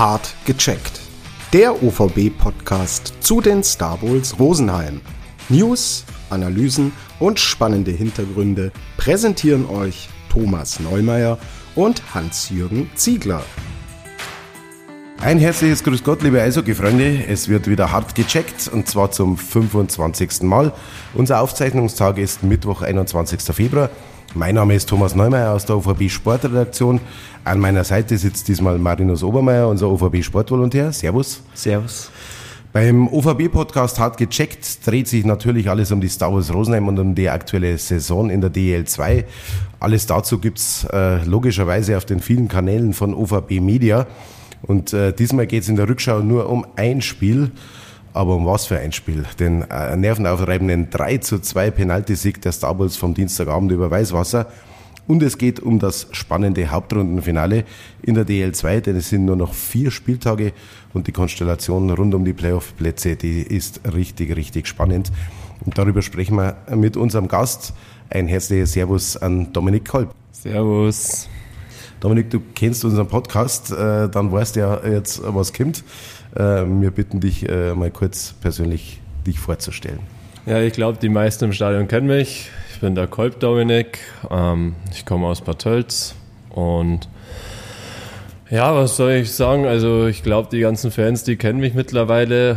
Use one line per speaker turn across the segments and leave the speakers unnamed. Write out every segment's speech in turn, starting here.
Hart gecheckt. Der OVB-Podcast zu den Star Bowls Rosenheim. News, Analysen und spannende Hintergründe präsentieren euch Thomas Neumeier und Hans-Jürgen Ziegler.
Ein herzliches Grüß Gott, liebe Eishockey-Freunde. Es wird wieder hart gecheckt und zwar zum 25. Mal. Unser Aufzeichnungstag ist Mittwoch, 21. Februar. Mein Name ist Thomas Neumeier aus der OVB Sportredaktion. An meiner Seite sitzt diesmal Marinus Obermeier, unser OVB Sportvolontär. Servus.
Servus.
Beim OVB-Podcast hart gecheckt dreht sich natürlich alles um die Star Wars Rosenheim und um die aktuelle Saison in der DL2. Alles dazu gibt's äh, logischerweise auf den vielen Kanälen von OVB Media. Und äh, diesmal geht's in der Rückschau nur um ein Spiel. Aber um was für ein Spiel? Den äh, nervenaufreibenden 3 zu 2 Penaltisieg der Star Wars vom Dienstagabend über Weißwasser. Und es geht um das spannende Hauptrundenfinale in der DL2, denn es sind nur noch vier Spieltage und die Konstellation rund um die Playoff-Plätze, die ist richtig, richtig spannend. Und darüber sprechen wir mit unserem Gast. Ein herzliches Servus an Dominik Kolb.
Servus.
Dominik, du kennst unseren Podcast, äh, dann weißt du ja jetzt, was kommt. Äh, wir bitten dich äh, mal kurz persönlich dich vorzustellen.
Ja, ich glaube, die meisten im Stadion kennen mich. Ich bin der Kolb Dominik. Ähm, ich komme aus Bad Tölz und ja, was soll ich sagen? Also ich glaube, die ganzen Fans, die kennen mich mittlerweile.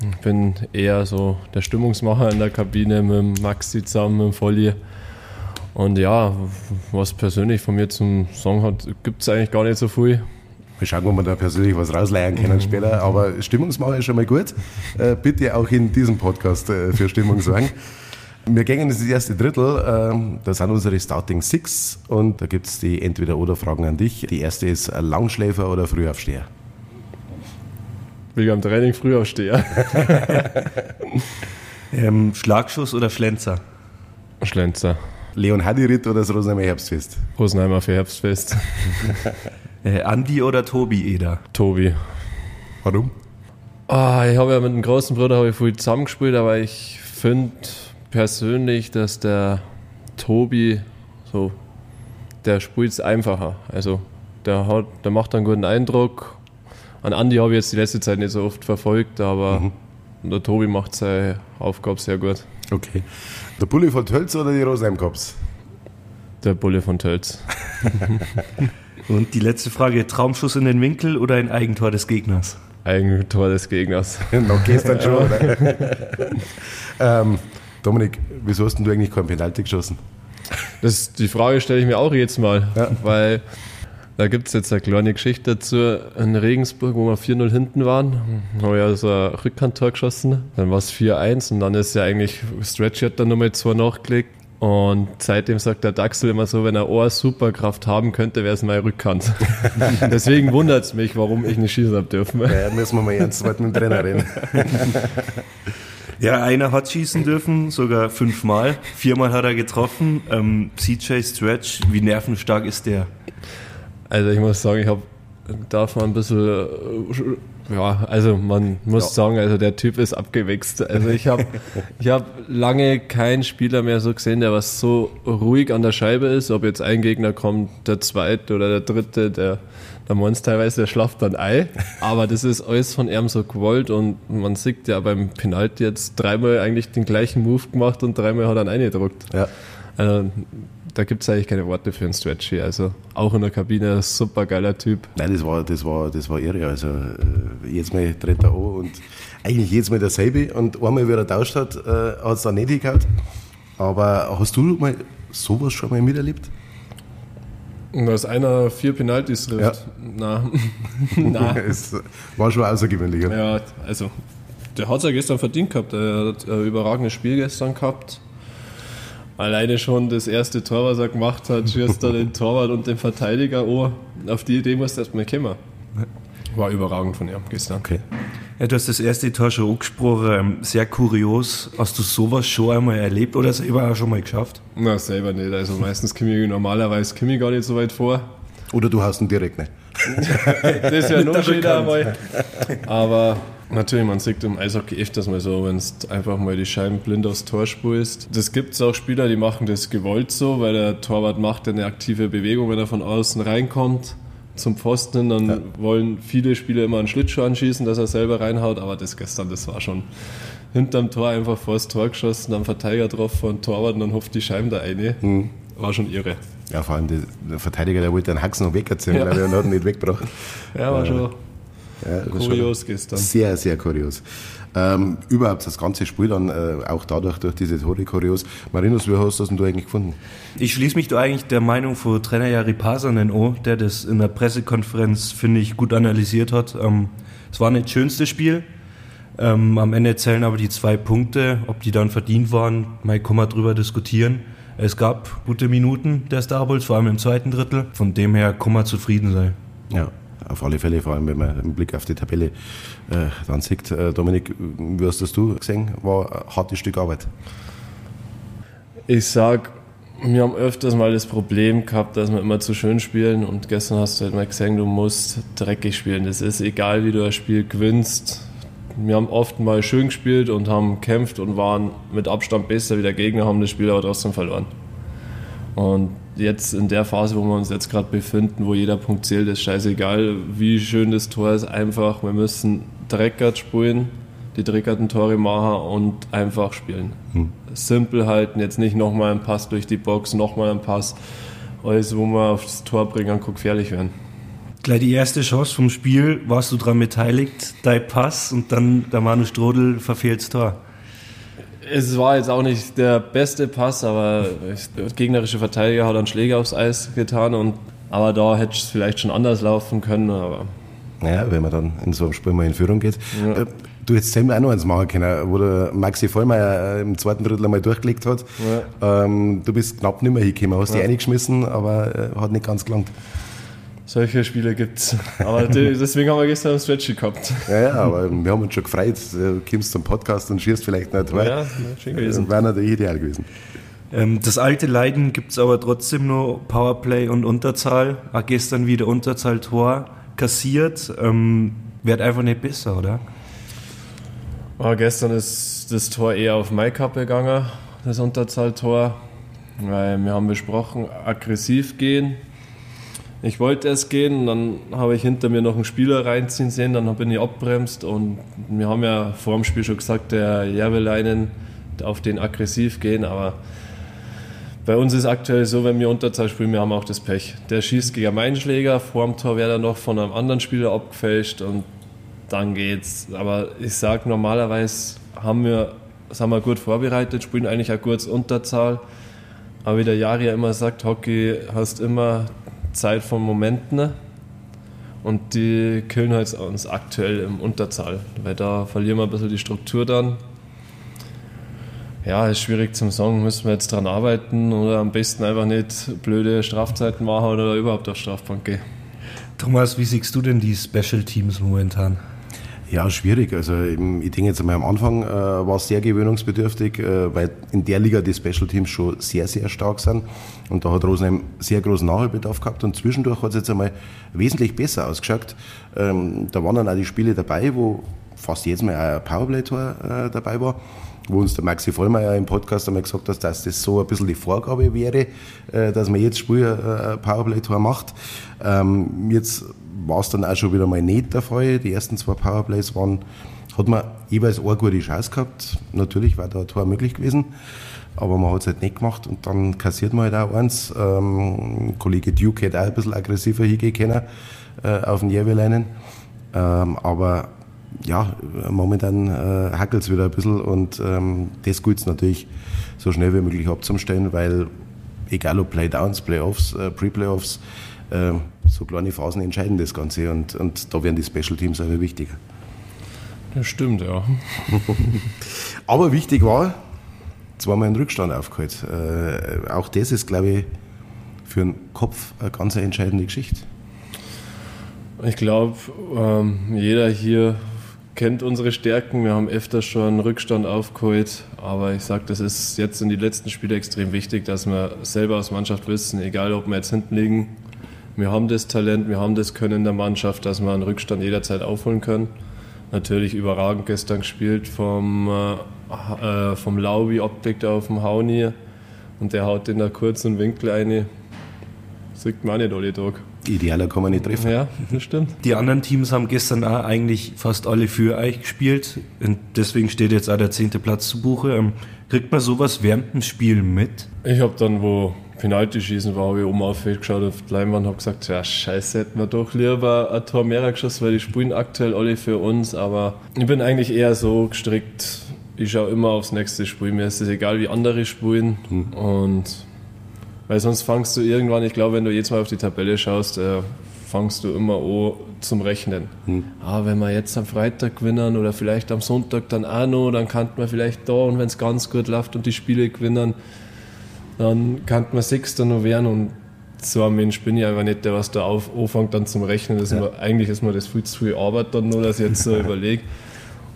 Ich bin eher so der Stimmungsmacher in der Kabine mit Maxi zusammen, mit Volli. Und ja, was persönlich von mir zum Song hat, gibt es eigentlich gar nicht so viel.
Mal schauen, ob wir da persönlich was rausleihen können später. Aber Stimmungsmacher ist schon mal gut. Äh, bitte auch in diesem Podcast äh, für Stimmung sorgen. Wir gehen in das erste Drittel. Äh, da sind unsere Starting Six und da gibt es die Entweder-Oder-Fragen an dich. Die erste ist Langschläfer oder Frühaufsteher?
Will ich am Training Frühaufsteher.
ähm, Schlagschuss oder Schlenzer?
Schlenzer.
Leon Hadirit oder das Rosenheimer Herbstfest?
Rosenheimer für Herbstfest.
äh, Andi oder Tobi Eder?
Tobi.
Warum?
Oh, ich habe ja mit dem großen Bruder ich viel zusammengespielt, aber ich finde persönlich, dass der Tobi so, der spielt es einfacher. Also der, hat, der macht einen guten Eindruck. An Andi habe ich jetzt die letzte Zeit nicht so oft verfolgt, aber mhm. der Tobi macht seine Aufgabe sehr gut.
Okay. Der Bulle von Tölz oder die Rosenheim Cops?
Der Bulle von Tölz.
Und die letzte Frage: Traumschuss in den Winkel oder ein Eigentor des Gegners?
Eigentor des Gegners.
Noch gestern schon, oder? ähm, Dominik, wieso hast du eigentlich keinen Penalty geschossen?
Das, die Frage stelle ich mir auch jetzt mal, ja. weil da gibt es jetzt eine kleine Geschichte dazu. In Regensburg, wo wir 4-0 hinten waren, haben wir ja so ein Rückhandtor geschossen. Dann war es 4-1 und dann ist ja eigentlich, Stretchy hat dann nochmal zwei nachgelegt. Und seitdem sagt der Daxel immer so, wenn er Ohr Superkraft haben könnte, wäre es meine Rückhand. Deswegen wundert es mich, warum ich nicht schießen habe dürfen.
Ja, müssen wir mal ernst mit dem Trainer reden.
Ja, einer hat schießen dürfen, sogar fünfmal. Viermal hat er getroffen. Ähm, CJ Stretch, wie nervenstark ist der?
Also ich muss sagen, ich habe darf man ein bisschen ja, also man muss ja. sagen, also der Typ ist abgewächst. Also ich habe ich hab lange keinen Spieler mehr so gesehen, der was so ruhig an der Scheibe ist. Ob jetzt ein Gegner kommt, der zweite oder der dritte, der der Monst teilweise, der schlaft dann Ei. Aber das ist alles von ihm so gewollt und man sieht ja beim Penalty jetzt dreimal eigentlich den gleichen Move gemacht und dreimal hat er ihn eingedruckt. Ja. Also, da gibt es eigentlich keine Worte für einen Stretchy. Also auch in der Kabine, super geiler Typ.
Nein, das war, das war, das war irre. Also äh, jetzt mal tritt er an und eigentlich jetzt mal dasselbe. Und einmal, wie er tauscht hat, äh, hat es dann nicht gehabt. Aber hast du mal sowas schon mal miterlebt?
Dass einer vier Penalties trifft. Ja. Na.
Na. es war schon außergewöhnlich.
Ja, also der hat es ja gestern verdient gehabt. Er hat ein überragendes Spiel gestern gehabt. Alleine schon das erste Tor, was er gemacht hat, schießt er den Torwart und den Verteidiger Oh, Auf die Idee musst du erstmal kommen. War überragend von ihm gestern.
Okay. Ja, du hast das erste Tor schon angesprochen. Ähm, sehr kurios. Hast du sowas schon einmal erlebt oder selber auch schon mal geschafft?
Na, selber nicht. Also meistens komme ich normalerweise komme ich gar nicht so weit vor.
Oder du hast ihn direkt nicht.
das ist ja noch wieder einmal. Aber natürlich, man sieht im Eishockey öfters mal so, wenn es einfach mal die Scheiben blind aufs Tor spulst. Das gibt es auch Spieler, die machen das gewollt so, weil der Torwart macht eine aktive Bewegung, wenn er von außen reinkommt zum Pfosten dann ja. wollen viele Spieler immer einen Schlittschuh anschießen, dass er selber reinhaut, aber das gestern, das war schon hinterm Tor einfach vor das Tor geschossen, dann Verteidiger drauf von Torwart und dann hofft die Scheiben da eine. Mhm. War schon irre.
Ja, vor allem der Verteidiger, der wollte den Haxen noch wegziehen, ja. glaube ich, und hat ihn nicht weggebracht.
Ja, war schon ja, kurios gestern.
Sehr, sehr kurios. Ähm, überhaupt das ganze Spiel dann äh, auch dadurch durch diese Tore kurios. Marinus, wie hast du das denn du eigentlich gefunden?
Ich schließe mich da eigentlich der Meinung von Trainer Jari Pasanen an, der das in der Pressekonferenz, finde ich, gut analysiert hat. Ähm, es war nicht das schönste Spiel. Ähm, am Ende zählen aber die zwei Punkte. Ob die dann verdient waren, mal kann man drüber diskutieren. Es gab gute Minuten der Star Bulls, vor allem im zweiten Drittel. Von dem her kann man zufrieden sein.
Ja, auf alle Fälle, vor allem wenn man einen Blick auf die Tabelle äh, dann sieht. Äh, Dominik, wie hast das du gesehen? War ein hartes Stück Arbeit.
Ich sag, wir haben öfters mal das Problem gehabt, dass wir immer zu schön spielen und gestern hast du halt mal gesehen, du musst dreckig spielen. Das ist egal, wie du das Spiel gewinnst. Wir haben oft mal schön gespielt und haben gekämpft und waren mit Abstand besser wie der Gegner, haben das Spiel aber trotzdem verloren. Und jetzt in der Phase, wo wir uns jetzt gerade befinden, wo jeder Punkt zählt, ist scheißegal, wie schön das Tor ist. Einfach, wir müssen dreckert spielen, die dreckerten Tore machen und einfach spielen. Hm. Simpel halten, jetzt nicht nochmal ein Pass durch die Box, nochmal ein Pass. Alles, wo wir aufs Tor bringen, kann gefährlich werden.
Gleich die erste Chance vom Spiel, warst du daran beteiligt, dein Pass und dann der Manu Strodel verfehlt das Tor.
Es war jetzt auch nicht der beste Pass, aber der gegnerische Verteidiger hat einen Schläger aufs Eis getan. Und, aber da hätte es vielleicht schon anders laufen können. Aber
naja, wenn man dann in so einem Spiel mal in Führung geht. Ja. Äh, du hättest selber auch noch eins machen können, wo der Maxi Vollmeier äh, im zweiten Drittel einmal durchgelegt hat. Ja. Ähm, du bist knapp nicht mehr hingekommen, hast ja. dich eingeschmissen, aber äh, hat nicht ganz gelangt.
Solche Spiele gibt es. Aber deswegen haben wir gestern ein Stretchy gehabt.
Ja, ja, aber wir haben uns schon gefreut. Du kommst zum Podcast und schießt vielleicht nicht. Weil, ja, schön gewesen. Wäre natürlich ideal gewesen.
Ähm, das alte Leiden gibt es aber trotzdem nur Powerplay und Unterzahl. Auch gestern wieder Unterzahl-Tor kassiert. Ähm, wird einfach nicht besser, oder?
Oh, gestern ist das Tor eher auf Maikappe gegangen, das Unterzahl-Tor. Weil wir haben besprochen, aggressiv gehen ich wollte es gehen, dann habe ich hinter mir noch einen Spieler reinziehen sehen, dann bin ich abbremst und wir haben ja vor dem Spiel schon gesagt, der Järveleinen auf den aggressiv gehen, aber bei uns ist aktuell so, wenn wir Unterzahl spielen, wir haben auch das Pech. Der schießt gegen meinen Schläger, vor dem Tor wäre er noch von einem anderen Spieler abgefälscht und dann geht's. Aber ich sage, normalerweise haben wir, sind wir gut vorbereitet, spielen eigentlich auch kurz Unterzahl. Aber wie der Jari ja immer sagt, Hockey hast immer Zeit von Momenten und die killen halt uns aktuell im Unterzahl, weil da verlieren wir ein bisschen die Struktur dann. Ja, ist schwierig zum sagen, müssen wir jetzt dran arbeiten oder am besten einfach nicht blöde Strafzeiten machen oder überhaupt auf Strafbank gehen.
Thomas, wie siehst du denn die Special Teams momentan?
Ja, schwierig. Also ich denke jetzt einmal am Anfang äh, war es sehr gewöhnungsbedürftig, äh, weil in der Liga die Special Teams schon sehr, sehr stark sind. Und da hat Rosenheim sehr großen Nachholbedarf gehabt und zwischendurch hat es jetzt einmal wesentlich besser ausgeschaut. Ähm, da waren dann auch die Spiele dabei, wo fast jedes Mal ein Powerplay-Tor äh, dabei war wo uns der Maxi Vollmeier im Podcast einmal gesagt hat, dass das so ein bisschen die Vorgabe wäre, äh, dass man jetzt Spiel äh, ein Powerplay-Tor macht. Ähm, jetzt war es dann auch schon wieder mal nicht der Fall. Die ersten zwei Powerplays waren, hat man jeweils eine gute Chance gehabt. Natürlich war da ein Tor möglich gewesen, aber man hat es halt nicht gemacht und dann kassiert man halt auch eins. Ähm, Kollege Duke hätte auch ein bisschen aggressiver hingehen können äh, auf den Järweleinen. Ähm, aber ja, momentan äh, hackelt es wieder ein bisschen und ähm, das gilt es natürlich so schnell wie möglich abzustellen, weil egal ob Playdowns, Playoffs, äh, Pre-Playoffs, äh, so kleine Phasen entscheiden das Ganze und, und da werden die Special Teams aber wichtiger.
Das stimmt, ja.
aber wichtig war, zweimal einen Rückstand aufgeholt. Äh, auch das ist, glaube ich, für den Kopf eine ganz entscheidende Geschichte.
Ich glaube, ähm, jeder hier kennt unsere Stärken. Wir haben öfters schon Rückstand aufgeholt. Aber ich sage, das ist jetzt in die letzten Spiele extrem wichtig, dass wir selber als Mannschaft wissen, egal ob wir jetzt hinten liegen, wir haben das Talent, wir haben das Können in der Mannschaft, dass wir einen Rückstand jederzeit aufholen können. Natürlich überragend gestern gespielt vom, äh, äh vom Laubi Optik auf dem Hauni und der haut in der kurzen Winkel eine. Sieht man auch nicht alle Tag.
Idealer kann man nicht treffen.
Ja, das stimmt.
Die anderen Teams haben gestern auch eigentlich fast alle für euch gespielt. Und deswegen steht jetzt auch der zehnte Platz zu Buche. Ähm, kriegt man sowas während dem Spiel mit?
Ich habe dann, wo Penalty schießen war, habe ich oben auf geschaut auf die Leinwand und habe gesagt, ja scheiße, hätten wir doch lieber ein Tor mehr geschossen, weil die spielen aktuell alle für uns. Aber ich bin eigentlich eher so gestrickt, ich schaue immer aufs nächste Spiel. Mir ist es egal, wie andere spielen.
Hm.
Und weil sonst fangst du irgendwann, ich glaube, wenn du jetzt mal auf die Tabelle schaust, äh, fangst du immer an zum Rechnen.
Hm.
Ah, wenn wir jetzt am Freitag gewinnen oder vielleicht am Sonntag dann auch noch, dann kann man vielleicht da und wenn es ganz gut läuft und die Spiele gewinnen, dann kann man Sechster noch werden und so ein Mensch bin ich einfach nicht, der was da auf, anfängt dann zum Rechnen. Das ist mir, eigentlich ist mir das viel zu viel Arbeit dann nur, dass ich jetzt so überlege.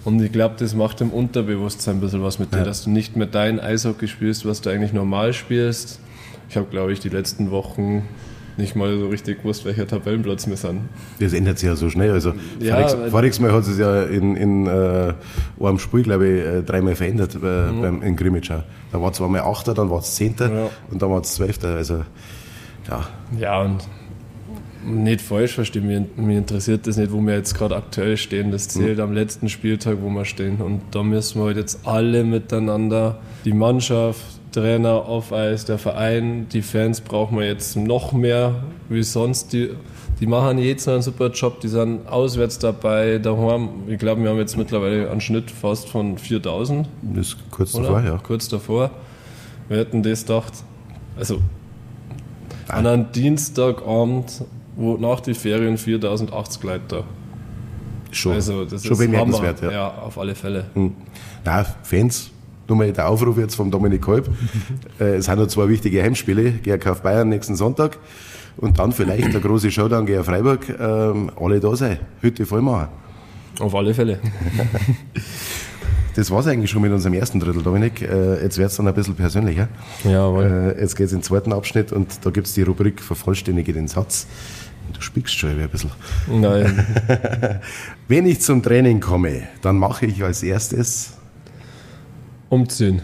Und ich glaube, das macht im Unterbewusstsein ein bisschen was mit dir, dass du nicht mehr dein Eishockey spielst, was du eigentlich normal spielst. Ich habe, glaube ich, die letzten Wochen nicht mal so richtig gewusst, welcher Tabellenplatz wir sind.
Das ändert sich ja so schnell. Also
Ja,
voriges, Mal hat es ja in, in äh, einem Spiel, glaube ich, äh, dreimal verändert äh, beim, in Grimmitschau. Da war zwar mal Achter, dann war es Zehnter
Ja.
und dann war es Zwölfter. Also ja,
Ja, und nicht falsch verstehen, mich, mich interessiert das nicht, wo wir jetzt gerade aktuell stehen. Das zählt am letzten Spieltag, wo wir stehen. Und da müssen wir halt jetzt alle miteinander, die Mannschaft, Trainer auf Eis, der Verein, die Fans brauchen wir jetzt noch mehr wie sonst. Die, die machen jetzt noch einen super Job, die sind auswärts dabei, daheim. Ich glaube, wir haben jetzt mittlerweile einen Schnitt fast von 4000.
das ist kurz
Oder?
davor, ja.
Kurz davor. Wir hätten das gedacht. Also an einem Dienstagabend, wo nach den Ferien 4080 Leute da.
Schon,
Also das
schon
ist
bemerkenswert.
Hammer.
Ja.
ja, auf alle Fälle.
Hm. Na, Fans, nochmal der Aufruf jetzt vom Dominik Kolb. äh, es sind noch zwei wichtige Heimspiele, GRK auf Bayern nächsten Sonntag und dann vielleicht der große Showdown gegen Freiburg. Ähm, alle da sein, Hütte voll machen.
Auf alle Fälle.
Das war's eigentlich schon mit unserem ersten Drittel, Dominik. Äh, jetzt wird's dann ein bisschen persönlicher.
Jawohl.
Äh, jetzt geht's in den zweiten Abschnitt und da gibt's die Rubrik Vervollständige den Satz. Du spielst schon ein bisschen.
Nein.
Wenn ich zum Training komme, dann mache ich als erstes
Umziehen.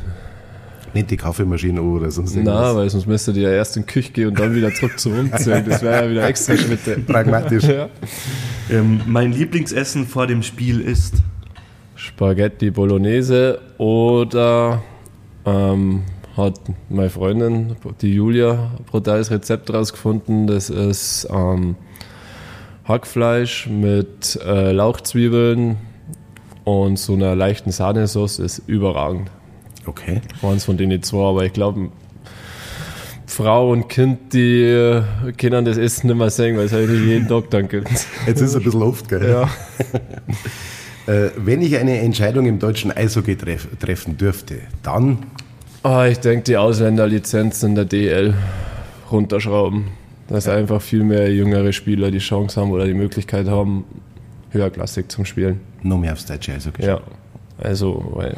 nicht die Kaffeemaschine oder sonst
Na,
irgendwas.
weil sonst müsste die ja erst in die Küche gehen und dann wieder zurück zum Umziehen. Das wäre ja wieder extra Schritte.
Pragmatisch.
Ja.
Ähm, mein Lieblingsessen vor dem Spiel ist.
Spaghetti Bolognese oder ähm, hat meine Freundin, die Julia, ein brutales Rezept rausgefunden. Das ist ähm, Hackfleisch mit äh, Lauchzwiebeln und so einer leichten Sahnesauce ist überragend.
Okay.
Eins von denen zwei, aber ich glaube, Frau und Kind, die äh, können das Essen nicht mehr sehen, weil es halt nicht jeden Tag dann gibt.
Jetzt ist es ein bisschen oft, gell?
Ja.
Äh, wenn ich eine Entscheidung im deutschen Eishockey treff, treffen dürfte, dann
Ah, ich denke, die Ausländerlizenz in der DL runterschrauben. Dass einfach viel mehr jüngere Spieler die Chance haben oder die Möglichkeit haben, höherklassig zum Spielen.
noch mehr aufs deutsche Eishockey.
Ja, also, weil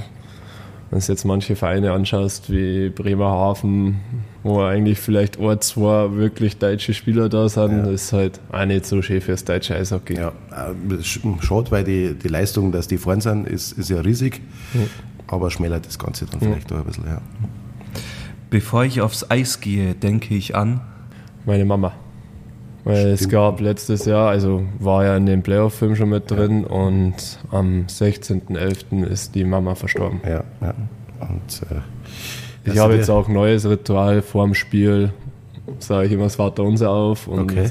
wenn du jetzt manche Vereine anschaust, wie Bremerhaven, wo eigentlich vielleicht ein, zwei wirklich deutsche Spieler da sind, ist halt auch nicht so schön fürs deutsche Eishockey.
Ja, äh, sch- schade, weil die, die Leistung, dass die vorn sind, ist, ist ja riesig, aber schmälert das Ganze dann vielleicht auch ein bisschen. Ja.
Bevor ich aufs Eis gehe, denke ich an.
Meine Mama. Weil es gab letztes Jahr, also war ja in dem Playoff-Film schon mit drin und am 16.11. ist die Mama verstorben.
Ja, ja. Und, äh,
Ich
also
habe jetzt auch ein neues Ritual vorm Spiel, sage ich immer das Vaterunser auf und,
Okay.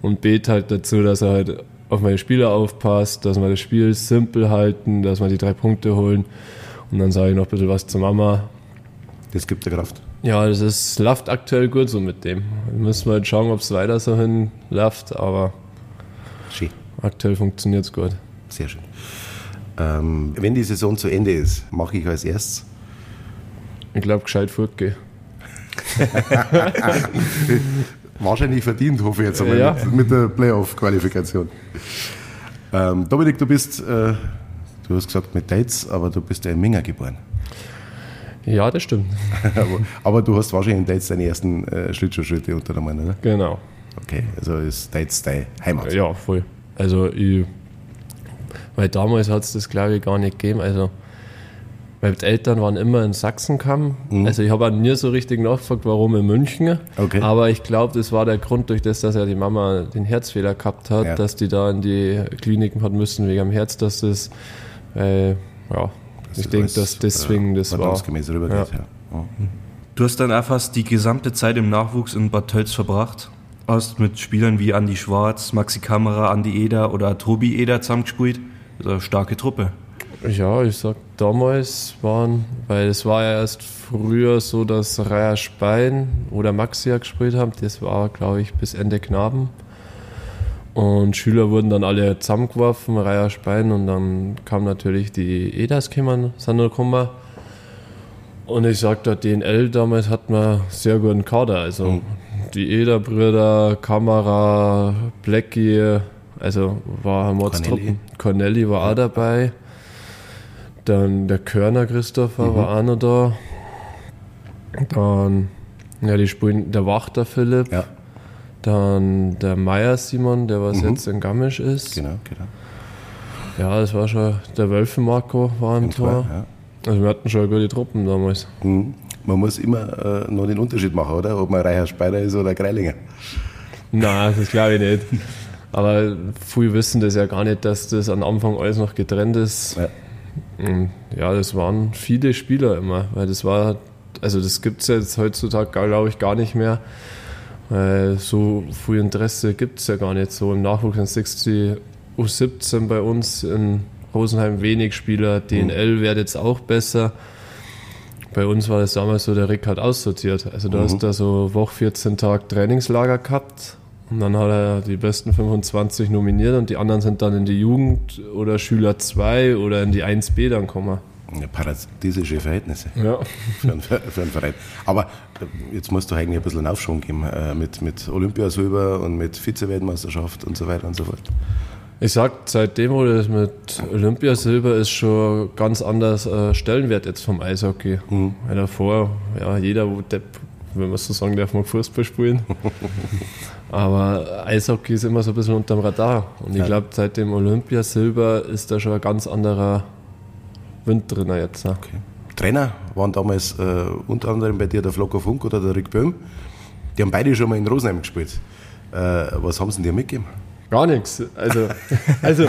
und bete halt dazu, dass er halt auf meine Spieler aufpasst, dass wir das Spiel simpel halten, dass wir die drei Punkte holen und dann sage ich noch ein bisschen was zur Mama.
Das gibt der Kraft.
Ja, das ist, läuft aktuell gut so mit dem. Müssen wir halt schauen, ob es weiter so hin läuft, aber
Schön,
aktuell funktioniert es gut.
sehr schön. Ähm, wenn die Saison zu Ende ist, mache ich als erstes
Ich glaube, gescheit fortgehen.
wahrscheinlich verdient, hoffe ich jetzt einmal,
Ja.
mit, mit der Playoff-Qualifikation. Ähm, Dominik, du bist, äh, du hast gesagt mit Dates, aber du bist ja in Minga geboren.
Ja, das stimmt.
aber, aber du hast wahrscheinlich in Dates deine ersten äh, Schlittschuhschritte unternommen, oder?
Genau.
Okay, also ist Dates deine Heimat.
Ja, voll. Also, ich, weil damals hat es das, glaube ich, gar nicht gegeben. Also, Meine Eltern waren immer in Sachsenkamm. Mhm. Also ich habe nie so richtig nachgefragt, warum in München. Okay. Aber ich glaube, das war der Grund durch das, dass ja die Mama den Herzfehler gehabt hat, ja. dass die da in die Kliniken hat müssen wegen dem Herz, dass das, äh, ja, das ich denke, dass deswegen das war.
Rübergeht, ja. Ja. Du hast dann auch fast die gesamte Zeit im Nachwuchs in Bad Tölz verbracht. Hast mit Spielern wie Andy Schwarz, Maxi Kamera, Andy Eder oder Tobi Eder zusammengespielt. Das ist eine starke Truppe.
Ja, ich sag damals waren, weil es war ja erst früher so, dass Raya Spein oder Maxi ja gespielt haben. Das war, glaube ich, bis Ende Knaben. Und Schüler wurden dann alle zusammengeworfen, Raya Spein, und dann kam natürlich die EDAS gekommen, sind gekommen. Und ich sag da, DNL damals hatten wir sehr guten Kader. Also mhm. die EDA-Brüder, Kamera, Blackie, also war Mordstruppen. Cornelli war auch dabei. Dann der Körner Christopher mhm. war auch noch da. Dann, ja, die spielen der Wachter Philipp. Ja. Dann der Meier Simon, der was mhm. jetzt in Garmisch ist. Genau, genau. Ja, das war schon, der Wölfe Marco war im Tor. Ja. Also wir hatten schon gute Truppen damals.
Mhm. Man muss immer äh, noch den Unterschied machen, oder? Ob man Reicher Speider ist oder Greilinger.
Nein, das glaube ich nicht. Aber viele wissen das ja gar nicht, dass das am Anfang alles noch getrennt ist. Ja. Ja, das waren viele Spieler immer, weil das war, also das gibt es jetzt heutzutage, glaube ich, gar nicht mehr. Weil so viel Interesse gibt es ja gar nicht so. Im Nachwuchs in 60 U17 bei uns in Rosenheim wenig Spieler, DNL mhm. wird jetzt auch besser. Bei uns war das damals so, der Rick hat aussortiert. Also du mhm. hast da so Woche 14 Tag Trainingslager gehabt und dann hat er die besten 25 nominiert und die anderen sind dann in die Jugend oder Schüler 2 oder in die 1b dann gekommen.
Paradiesische Verhältnisse ja. für, einen, für einen Verein. Aber äh, jetzt musst du eigentlich ein bisschen einen Aufschwung geben äh, mit, mit Olympiasilber und mit Vize-Weltmeisterschaft und so weiter und so fort.
Ich sag, seitdem das mit Olympiasilber ist schon ganz anders äh, Stellenwert jetzt vom Eishockey. Mhm. Weil davor, ja, jeder, Depp, wenn man so sagen darf, mag Fußball spielen. Aber Eishockey ist immer so ein bisschen unterm Radar. Und ich glaube, seit dem Olympiasilber ist da schon ein ganz anderer Wind drin jetzt. Okay.
Trainer waren damals äh, unter anderem bei dir der Flocker Funk oder der Rick Böhm. Die haben beide schon mal in Rosenheim gespielt. Äh, was haben sie dir mitgegeben?
Gar nichts. Also, also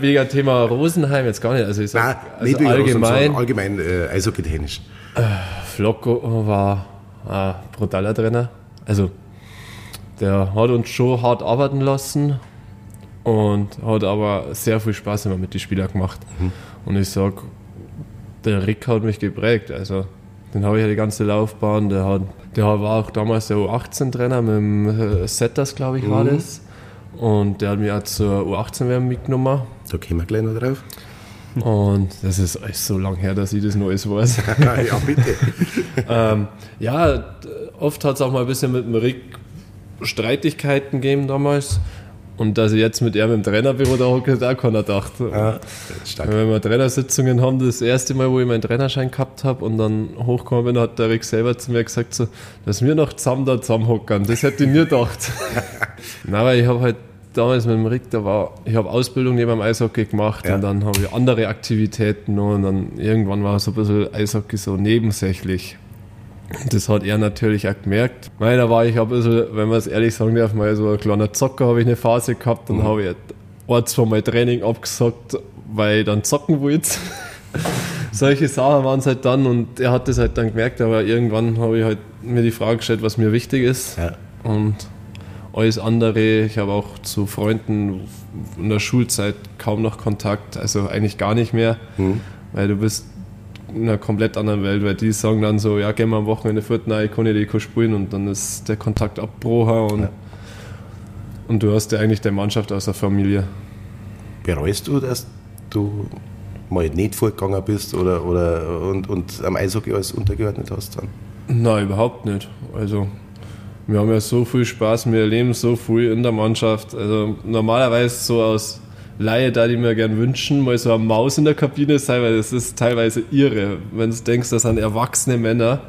wegen Thema Rosenheim jetzt gar nicht. Also ich sag, Nein, also allgemein,
allgemein äh, Eishockey-technisch.
Äh, Flocko war ein brutaler Trainer. Also der hat uns schon hart arbeiten lassen und hat aber sehr viel Spaß immer mit den Spielern gemacht. Mhm. Und ich sag, der Rick hat mich geprägt. Also den habe ich ja die ganze Laufbahn. Der, hat, der war auch damals der U18-Trainer mit dem äh, Setters, glaube ich, war mhm. das. Und der hat mich auch zur U18-WM mitgenommen.
Da kommen wir gleich noch drauf.
Und das ist alles so lange her, dass ich das alles weiß.
ja, bitte.
ähm, ja, oft hat es auch mal ein bisschen mit dem Rick Streitigkeiten gegeben damals. Und dass ich jetzt mit ihm im Trainerbüro da hocke, da keiner gedacht. Ja, Wenn wir Trainersitzungen haben, das erste Mal, wo ich meinen Trainerschein gehabt habe und dann hochgekommen bin, hat der Rick selber zu mir gesagt, so, dass wir noch zusammen da zusammenhocken. Das hätte ich nie gedacht. Nein, weil ich habe halt damals mit dem Rick, da war, ich habe Ausbildung neben dem Eishockey gemacht ja. und dann habe ich andere Aktivitäten noch und dann irgendwann war so ein bisschen Eishockey so nebensächlich. Das hat er natürlich auch gemerkt. Weil da war ich ein bisschen, wenn man es ehrlich sagen darf, mal so ein kleiner Zocker habe ich eine Phase gehabt und mhm. habe ich ein, zwei Mal Training abgesagt, weil ich dann zocken wollte. Solche Sachen waren es halt dann und er hat das halt dann gemerkt, aber irgendwann habe ich halt mir die Frage gestellt, was mir wichtig ist. Ja. Und alles andere, ich habe auch zu Freunden in der Schulzeit kaum noch Kontakt, also eigentlich gar nicht mehr, mhm. weil du bist einer komplett anderen Welt, weil die sagen dann so, ja, gehen wir am Wochenende fort, nein, ich kann nicht ich spielen und dann ist der Kontakt abgebrochen und, ja. und du hast ja eigentlich deine Mannschaft aus der Familie.
Bereust du, dass du mal nicht vorgegangen bist oder, oder und, und am Eishockey alles untergeordnet hast dann?
Nein, überhaupt nicht. Also wir haben ja so viel Spaß, wir erleben so viel in der Mannschaft. Also normalerweise so aus Laie, da die mir gern wünschen, mal so eine Maus in der Kabine sein, weil das ist teilweise irre, wenn du denkst, das sind erwachsene Männer.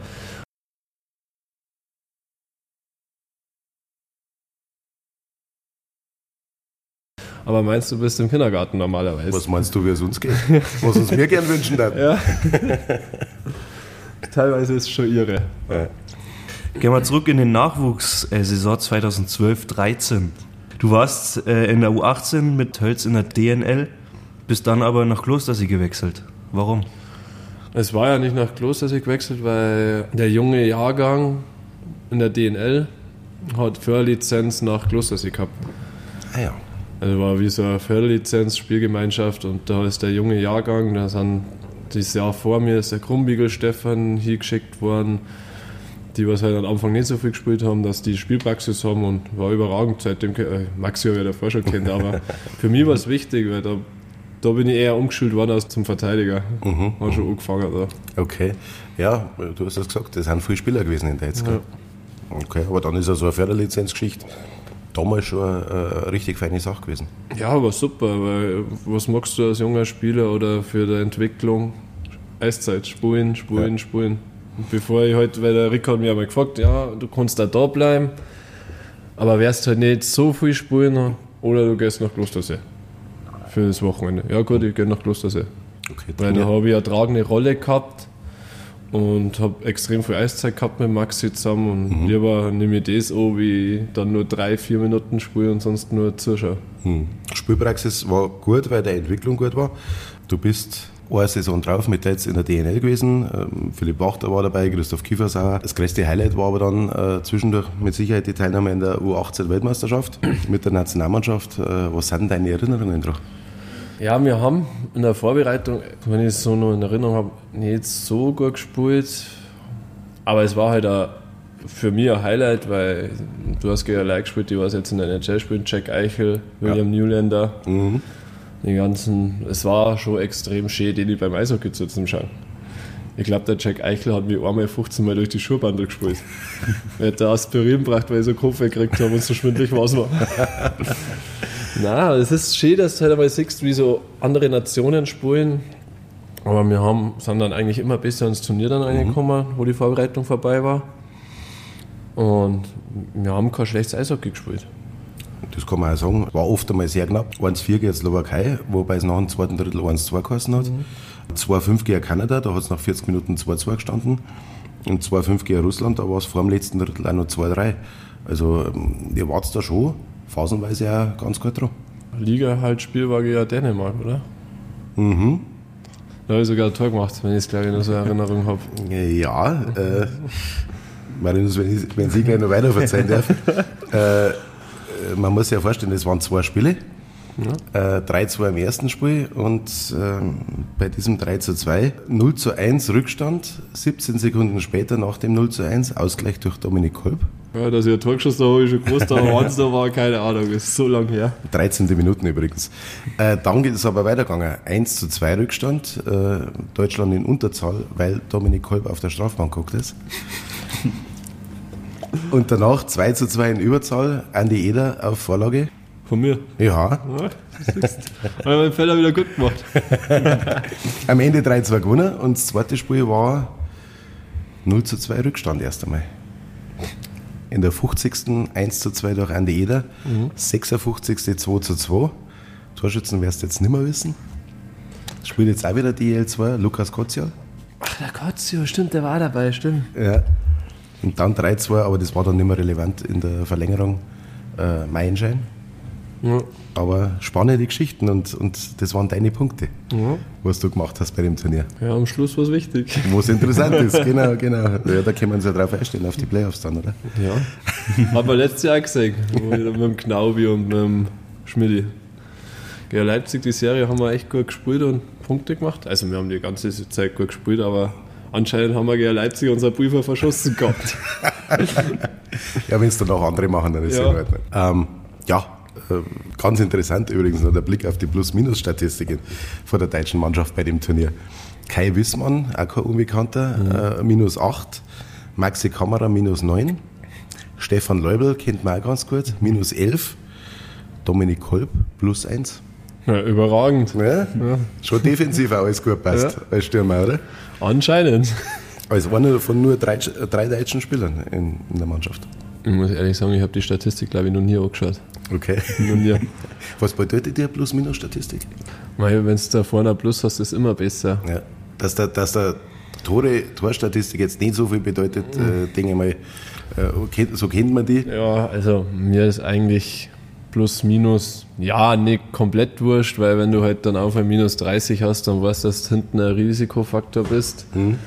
Aber meinst du, bist im Kindergarten normalerweise?
Was meinst du, wie es uns geht? Was uns wir gern wünschen dann?
Ja. Teilweise ist es schon irre.
Ja.
Gehen wir zurück in den Nachwuchs, äh, Saison 2012-13. Du warst äh, in der U18 mit Tölz in der DNL, bist dann aber nach Klostersee gewechselt. Warum?
Es war ja nicht nach Klostersee gewechselt, weil der junge Jahrgang in der DNL hat Förderlizenz nach Klostersee gehabt.
Ah ja.
Also war wie so eine Förderlizenz, Spielgemeinschaft und da ist der junge Jahrgang, da sind dieses Jahr vor mir ist der Krumbiegel Stefan hier geschickt worden, die was halt am Anfang nicht so viel gespielt haben, dass die Spielpraxis haben und war überragend. Seitdem, äh, Maxi habe ich ja davor schon kennt, aber für mich war es wichtig, weil da, da bin ich eher umgeschult worden als zum Verteidiger.
Mhm.
War schon angefangen da.
Okay. Ja, du hast das gesagt, das sind viele Spieler gewesen in der jetzt.
Ja.
Okay, aber dann ist ja so eine Förderlizenzgeschichte damals schon eine, eine richtig feine Sache gewesen.
Ja, war super, weil was magst du als junger Spieler oder für die Entwicklung? Eiszeit, spulen, spulen,
Ja.
spulen. Bevor ich heute, weil der Rick hat mich einmal gefragt, ja, du kannst da da bleiben, aber wärst halt nicht so viel spulen oder du gehst nach Klostersee für das Wochenende. Ja gut, ich gehe nach Klostersee.
Okay,
Weil da habe ich eine tragende Rolle gehabt und habe extrem viel Eiszeit gehabt mit Maxi zusammen und lieber nehme ich das an, wie dann nur drei, vier Minuten spiele und sonst nur zuschaue.
Hm. Spielpraxis war gut, weil deine Entwicklung gut war. Du bist eine Saison drauf mit jetzt in der DNL gewesen. Ähm, Philipp Wachter war dabei, Christoph Kiefersauer. Das größte Highlight war aber dann äh, zwischendurch mit Sicherheit die Teilnahme in der U18-Weltmeisterschaft mit der Nationalmannschaft. Äh, was sind deine Erinnerungen daran?
Ja, wir haben in der Vorbereitung, wenn ich es so noch in Erinnerung habe, nicht so gut gespielt. Aber es war halt für mich ein Highlight, weil du hast gegen Leute gespielt, die was jetzt in der NHL spielen, Jack Eichel, William Newlander. Die ganzen, es war schon extrem schön, den ich beim Eishockey zu schauen. Ich glaube, der Jack Eichel hat mich einmal 15 Mal durch die Schuhbandel gespielt. er hat da Aspirin gebracht, weil ich so Kopf gekriegt habe und so schwindelig was war. Na, es ist schön, dass du halt einmal siehst, wie so andere Nationen spielen. Aber wir haben, sind dann eigentlich immer besser ins Turnier dann reingekommen, wo die Vorbereitung vorbei war. Und wir haben kein schlechtes Eishockey gespielt.
Das kann man auch sagen. War oft einmal sehr knapp. 1-4 gegen Slowakei, wobei es nach dem zweiten Drittel 1-2 geheißen hat. 2-5 gegen Kanada, da hat es nach 40 Minuten 2-2 gestanden. Und 2-5 gegen Russland, da war es vor dem letzten Drittel auch noch 2-3. Also ähm, ihr wart da schon phasenweise auch ganz gut dran.
Liga halt Spiel war gegen Dänemark, oder?
Mhm.
Da habe ich sogar ein Tor gemacht, wenn ich es gleich noch so in Erinnerung habe.
Ja, äh, Marinus, wenn ich wenn Sie gleich noch weiter verzeihen darf. äh, man muss sich ja vorstellen, es waren zwei Spiele. Äh, 3-2 im ersten Spiel und ähm, bei diesem 3 zu 2 0 zu 1 Rückstand, 17 Sekunden später nach dem 0 zu 1 Ausgleich durch Dominik Kolb.
Ja, dass ich ein Tor geschossen habe, habe ich schon gewusst, aber wann es da war, keine Ahnung, das ist so lange her.
13. Minuten übrigens. Äh, dann geht es aber weitergegangen. 1 zu 2 Rückstand, äh, Deutschland in Unterzahl, weil Dominik Kolb auf der Strafbank guckt ist. Und danach 2 zu 2 in Überzahl, Andi Eder auf Vorlage.
Von mir.
Ja,
Ja. Weil mein Feller wieder gut gemacht.
am Ende 3-2 gewonnen und das zweite Spiel war 0 zu 2 Rückstand erst einmal. In der 50. 1 zu 2 durch Andi Eder, 56. 2 zu 2. Torschützen wirst du jetzt nicht mehr wissen. Spielt jetzt auch wieder die EL2, Lukas Kotzial.
Ach, der Kotzio, stimmt, der war dabei, stimmt.
Ja. Und dann 3-2, aber das war dann nicht mehr relevant in der Verlängerung. Äh, Meilenschein.
Ja.
Aber spannende Geschichten und, und das waren deine Punkte,
Ja.
was du gemacht hast bei dem Turnier.
ja, am Schluss war es wichtig.
Wo es interessant ist, genau, genau. Ja, da können wir uns ja drauf einstellen, auf die Playoffs dann, oder?
Ja. Hat man letztes Jahr gesehen, mit dem Knaubi und mit dem Schmidti. Gegen Leipzig, die Serie haben wir echt gut gespielt und Punkte gemacht. Also wir haben die ganze Zeit gut gespielt, aber anscheinend haben wir gegen Leipzig unser Prüfer verschossen gehabt.
Ja, wenn es dann auch andere machen, dann ist es
Ja.
in Ordnung. Ähm, ja, äh, ganz interessant übrigens noch der Blick auf die Plus-Minus-Statistiken von der deutschen Mannschaft bei dem Turnier. Kai Wissmann, auch kein Unbekannter, äh, minus 8. Maxi Kammerer, minus 9. Stefan Leubel kennt man auch ganz gut, minus 11. Dominik Kolb, plus 1.
Ja, überragend.
Ja, Schon defensiv alles gut passt, als Stürmer, oder?
Anscheinend.
Als einer von nur drei, drei deutschen Spielern in, in der Mannschaft.
Ich muss ehrlich sagen, ich habe die Statistik, glaube ich, noch nie angeschaut.
Okay.
Noch nie.
Was bedeutet die Plus-Minus-Statistik?
Wenn du da vorne ein Plus hast, ist immer besser.
Ja. Dass der, dass der Tore, Torstatistik jetzt nicht so viel bedeutet, äh, denke ich mal, äh, so kennt man die.
Ja, also mir ist eigentlich plus minus, ja, nicht komplett wurscht, weil wenn du halt dann auf ein minus 30 hast, dann weißt du, dass du hinten ein Risikofaktor bist.
Mhm.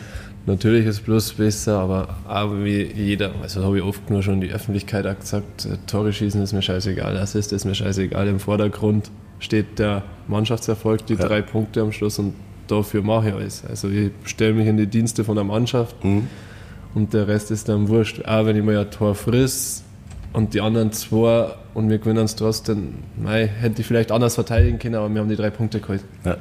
Natürlich ist plus besser, aber, aber wie jeder, also habe ich oft nur schon die Öffentlichkeit auch gesagt, äh, Tore schießen ist mir scheißegal, Assist ist mir scheißegal, im Vordergrund steht der Mannschaftserfolg, die
Ja.
drei Punkte am Schluss und dafür mache ich alles. Also ich stelle mich in die Dienste von der Mannschaft
Mhm.
und der Rest ist dann wurscht. Auch wenn ich mal ein Tor friss und die anderen zwei und wir gewinnen es trotzdem, mei, hätte ich vielleicht anders verteidigen können, aber wir haben die drei Punkte geholt.
Ja.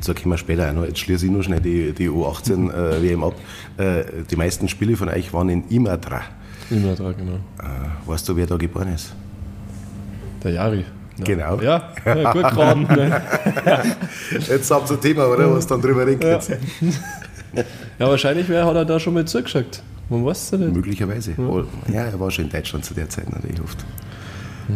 So kommen wir später auch noch. Jetzt schließe ich nur schnell die, die U18 äh, WM ab. Äh, die meisten Spiele von euch waren in Imatra.
Dran, genau.
Äh, weißt du, wer da geboren ist?
Der Jari. Ja.
Genau.
Ja, ja gut geraten. Ne?
Jetzt habt ihr ein Thema, oder? Was dann drüber reden könnt.
Ja, wahrscheinlich wer hat er da schon mal zugeschaut. Man weiß es nicht.
Möglicherweise. Oh, Ja, er war schon in Deutschland zu der Zeit natürlich oft.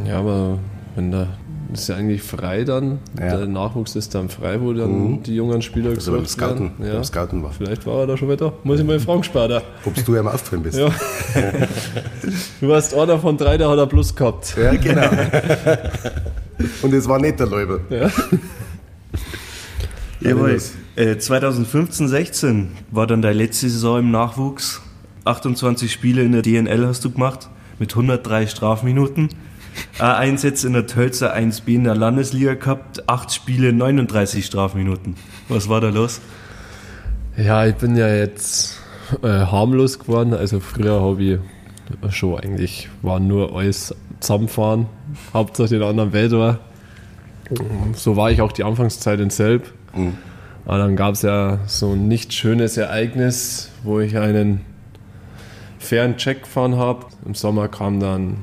Ja, aber wenn da ist ja eigentlich frei dann.
Ja.
Der Nachwuchs ist dann frei, wo dann die jungen Spieler
Also beim
gesucht
Scouten,
werden. Ja.
beim Scouten war.
Vielleicht war er da schon wieder. Muss ich mal fragen, Sparta.
Ob du ihm aufgefallen bist.
Ja. du warst einer von drei, der hat er Plus gehabt.
Ja, genau. Und es war nicht der Läuber.
Ja.
Jawohl. Äh, 2015, 16 war dann deine letzte Saison im Nachwuchs. 28 Spiele in der DNL hast du gemacht mit 103 Strafminuten. A-Einsätze in der Tölzer 1B in der Landesliga gehabt, 8 Spiele, 39 Strafminuten. Was war da los?
Ja, ich bin ja jetzt äh, harmlos geworden. Also früher habe ich schon eigentlich, war nur alles zusammenfahren, Hauptsache den anderen Welt war. So war ich auch die Anfangszeit in Selb. Aber dann gab es ja so ein nicht schönes Ereignis, wo ich einen fairen Check gefahren habe. Im Sommer kam dann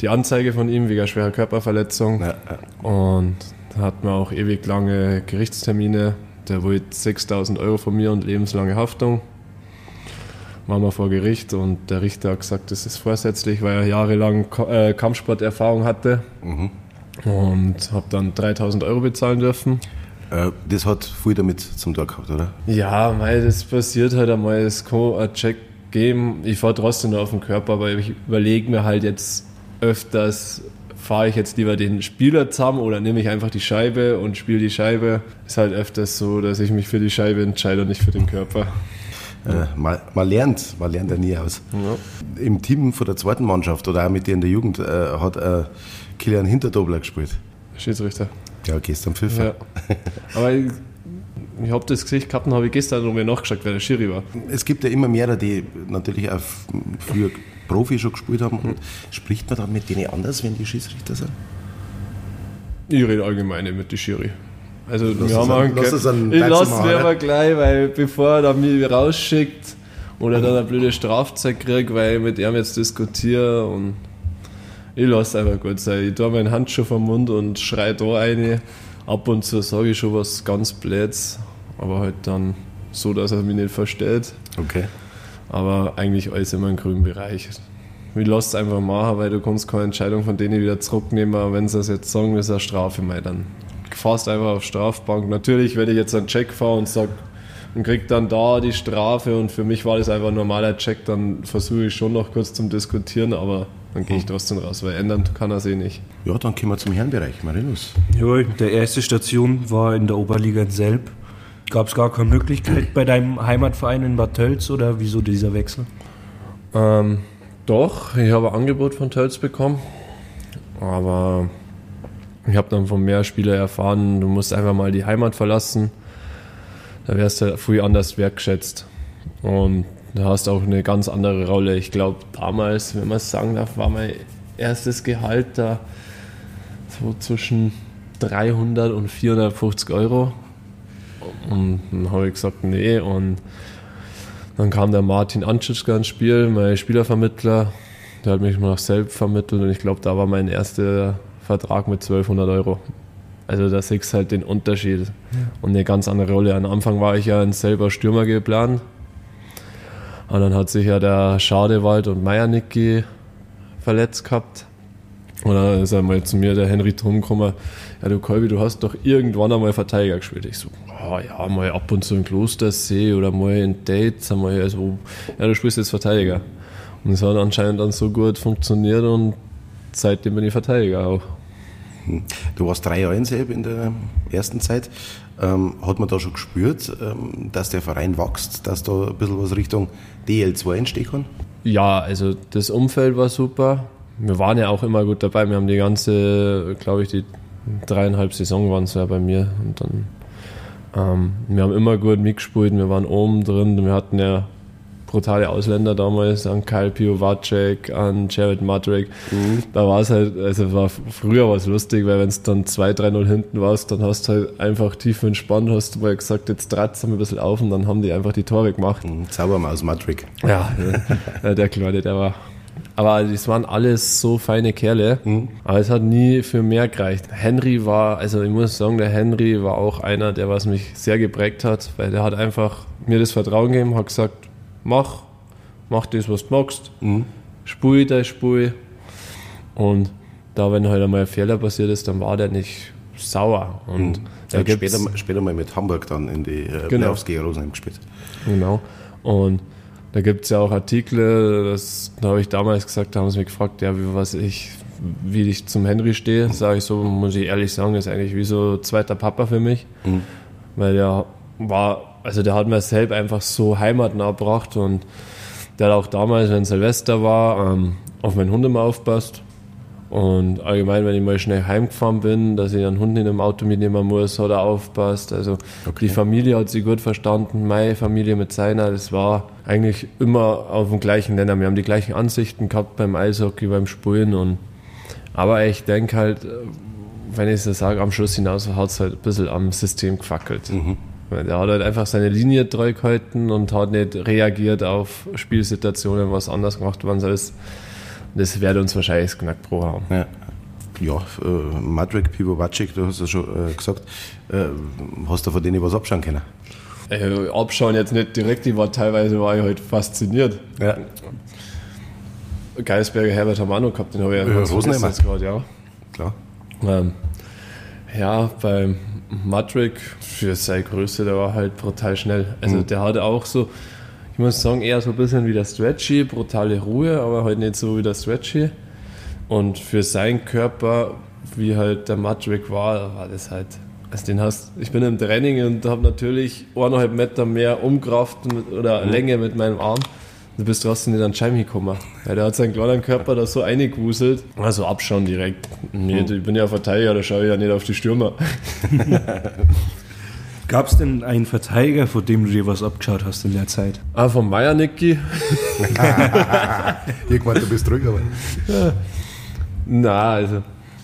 die Anzeige von ihm wegen schwerer Körperverletzung.
Ja, ja.
Und da hatten wir auch ewig lange Gerichtstermine. Der wollte 6000 Euro von mir und lebenslange Haftung. Waren wir vor Gericht und der Richter hat gesagt, das ist vorsätzlich, weil er jahrelang äh, Kampfsporterfahrung hatte. Und habe dann 3000 Euro bezahlen dürfen.
Äh, das hat viel damit zum Tor gehabt, oder?
Ja, weil das passiert halt einmal, es kann einen Check geben. Ich fahre trotzdem nur auf den Körper, aber ich überlege mir halt jetzt öfters, fahre ich jetzt lieber den Spieler zusammen oder nehme ich einfach die Scheibe und spiele die Scheibe. Ist halt öfters so, dass ich mich für die Scheibe entscheide und nicht für den Körper.
Äh, man, man lernt, man lernt ja nie aus. Im Team von der zweiten Mannschaft oder auch mit dir in der Jugend äh, hat äh, Kilian Hinterdobler gespielt.
Schiedsrichter.
Ja, gestern Pfiffer.
Ja. Aber ich, ich habe das Gesicht gehabt und habe gestern noch mal nachgeschaut, wer der Schiri war.
Es gibt ja immer mehrere, die natürlich auch früher Profi schon gespielt haben. Und spricht man dann mit denen anders, wenn die Schiedsrichter sind?
Ich rede allgemein mit die Schiri. Also
Lass
wir
es
haben
an-
einen
lass es an
Ich lasse
oder?
aber gleich, weil bevor er dann mich rausschickt oder dann eine blöde Strafzeit kriege, weil ich mit ihm jetzt diskutiere und ich lasse einfach gut sein. Ich tue meinen Handschuh vom Mund und schreie da eine. Ab und zu sage ich schon was ganz Blöds, aber halt dann so, dass er mich nicht versteht.
Okay.
Aber eigentlich alles immer im grünen Bereich. Ich lasse es einfach machen, weil du kannst keine Entscheidung von denen wieder zurücknehmen. Aber wenn sie es jetzt sagen, das ist eine Strafe, mei, dann fährst einfach auf Strafbank. Natürlich, wenn ich jetzt einen Check fahre und sage, und krieg dann da die Strafe und für mich war das einfach ein normaler Check, dann versuche ich schon noch kurz zum Diskutieren, aber dann gehe ich trotzdem raus, weil ändern kann er sich nicht.
Ja, dann kommen wir zum Herrenbereich. Marinus.
Jawohl, der erste Station war in der Oberliga in Selb. Gab es gar keine Möglichkeit bei deinem Heimatverein in Bad Tölz oder wieso dieser Wechsel?
Ähm, doch, ich habe ein Angebot von Tölz bekommen, aber ich habe dann von mehr Spielern erfahren, du musst einfach mal die Heimat verlassen, da wirst du viel anders wertgeschätzt und da hast du auch eine ganz andere Rolle. Ich glaube, damals, wenn man es sagen darf, war mein erstes Gehalt da so zwischen 300 und 450 Euro und dann habe ich gesagt, nee und dann kam der Martin Anschitschka ins Spiel, mein Spielervermittler. Der hat mich noch selbst vermittelt und ich glaube, da war mein erster Vertrag mit 1200 Euro. Also da siehst du halt den Unterschied und eine ganz andere Rolle. Am Anfang war ich ja ein selber Stürmer geplant, Und dann hat sich ja der Schadewald und Meiernicki verletzt gehabt. Und dann ist einmal zu mir der Henry Trum gekommen, ja du Kolby, du hast doch irgendwann einmal Verteidiger gespielt. Ich so, oh, ja, mal ab und zu in Klostersee oder mal in Dates, einmal also, ja, du spielst jetzt Verteidiger. Und es hat anscheinend dann so gut funktioniert und seitdem bin ich Verteidiger auch.
Hm. Du warst drei Jahre in Selb in der ersten Zeit. Ähm, hat man da schon gespürt, ähm, dass der Verein wächst, dass da ein bisschen was Richtung DL2 entstehen kann?
Ja, also das Umfeld war super. Wir waren ja auch immer gut dabei. Wir haben die ganze, glaube ich, die dreieinhalb Saison waren es ja bei mir. Und dann, ähm, wir haben immer gut mitgespielt. Wir waren oben drin. Wir hatten ja brutale Ausländer damals, an Kyle Piowacek, an Jared Madrick. Mhm. Da war es halt, also war früher was lustig, weil wenn es dann 2-3-0 hinten warst, dann hast du halt einfach tief entspannt, hast du mal gesagt, jetzt tratzt ein bisschen auf und dann haben die einfach die Tore gemacht.
Mhm, Zaubermaus Madrick.
Ja, der, der Kleine, der war aber es waren alles so feine Kerle. Mhm. Aber es hat nie für mehr gereicht. Henry war, also ich muss sagen, der Henry war auch einer, der was mich sehr geprägt hat, weil der hat einfach mir das Vertrauen gegeben, hat gesagt, mach, mach das, was du magst, mhm. spul dein Spul. Und da, wenn halt einmal ein Fehler passiert ist, dann war der nicht sauer. Und mhm.
da später, später mal mit Hamburg dann in die äh, genau. Playoffs gegen Rosenheim gespielt.
Genau. Und da gibt es ja auch Artikel, das da habe ich damals gesagt, da haben sie mich gefragt, ja, wie, was ich, wie ich zum Henry stehe. Sage ich so, muss ich ehrlich sagen, ist eigentlich wie so zweiter Papa für mich. Mhm. Weil der war also der hat mir selbst einfach so heimatnah gebracht und der hat auch damals, wenn Silvester war, ähm, auf meinen Hund immer aufpasst. Und allgemein, wenn ich mal schnell heimgefahren bin, dass ich einen Hund in einem Auto mitnehmen muss, hat er aufpasst. Also okay. die Familie hat sich gut verstanden, meine Familie mit seiner, das war eigentlich immer auf dem gleichen Nenner. Wir haben die gleichen Ansichten gehabt beim Eishockey, beim Spulen. Und, aber ich denke halt, wenn ich es so sage, am Schluss hinaus hat es halt ein bisschen am System gefackelt. Mhm. Der hat halt einfach seine Linie treu gehalten und hat nicht reagiert auf Spielsituationen, was anders gemacht worden soll. Das wird uns wahrscheinlich das Knackpro haben.
Ja. Ja, äh, Madrik Pivovacic, du hast ja schon äh, gesagt, äh, hast du von denen was abschauen können?
Äh, abschauen jetzt nicht direkt, ich war teilweise war ich halt fasziniert. Ja. Geisberger Herbert haben auch noch gehabt, den habe ich ja,
Rosenheimer.
gerade, ja. Klar. Ähm, ja, beim Madrick für seine Größe, der war halt brutal schnell. Also mhm. der hatte auch so, ich muss sagen, eher so ein bisschen wie der Stretchy, brutale Ruhe, aber halt nicht so wie der Stretchy. Und für seinen Körper, wie halt der Madrick war, war das halt. Also den hast, ich bin im Training und habe natürlich eineinhalb Meter mehr Umkraft oder mhm. Länge mit meinem Arm. Du bist trotzdem nicht an Scheim gekommen. Ja, der hat seinen kleinen Körper da so eingewuselt. Also abschauen direkt. Nee, ich bin ja Verteidiger, da schaue ich ja nicht auf die Stürmer.
Gab es denn einen Verteidiger, vor dem du dir was abgeschaut hast in der Zeit?
Ah, von Meier Nicki.
Irgendwann, du bist ruhig, aber. Ja.
Na, also,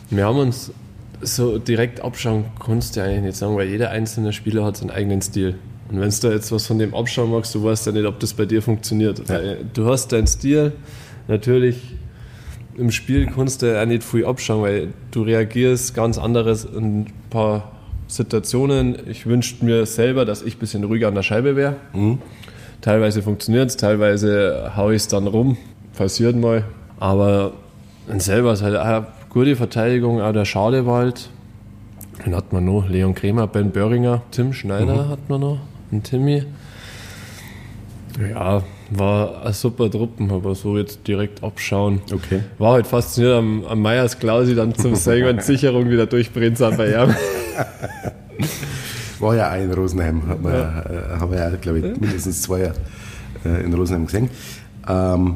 wir haben uns so direkt abschauen, kannst du eigentlich nicht sagen, weil jeder einzelne Spieler hat seinen eigenen Stil. Und wenn du da jetzt was von dem abschauen magst, du weißt ja nicht, ob das bei dir funktioniert. Ja. Du hast deinen Stil, natürlich im Spiel kannst du auch nicht viel abschauen, weil du reagierst ganz anderes in ein paar Situationen. Ich wünschte mir selber, dass ich ein bisschen ruhiger an der Scheibe wäre. Mhm. Teilweise funktioniert es, teilweise haue ich es dann rum. Passiert mal. Aber selber ist halt eine gute Verteidigung, auch der Schadewald. Dann hat man noch Leon Kremer, Ben Böhringer, Tim Schneider mhm. hat man noch und Timmy. Ja, war eine super Truppen, aber so jetzt direkt abschauen.
Okay.
War halt fasziniert am, am Meyers Klausi dann zum Sicherung wieder durchbrinzen bei ihm.
War ja auch in Rosenheim, hat man, ja. äh, haben wir ja, glaube ich, mindestens zwei Jahre äh, in Rosenheim gesehen. Ähm,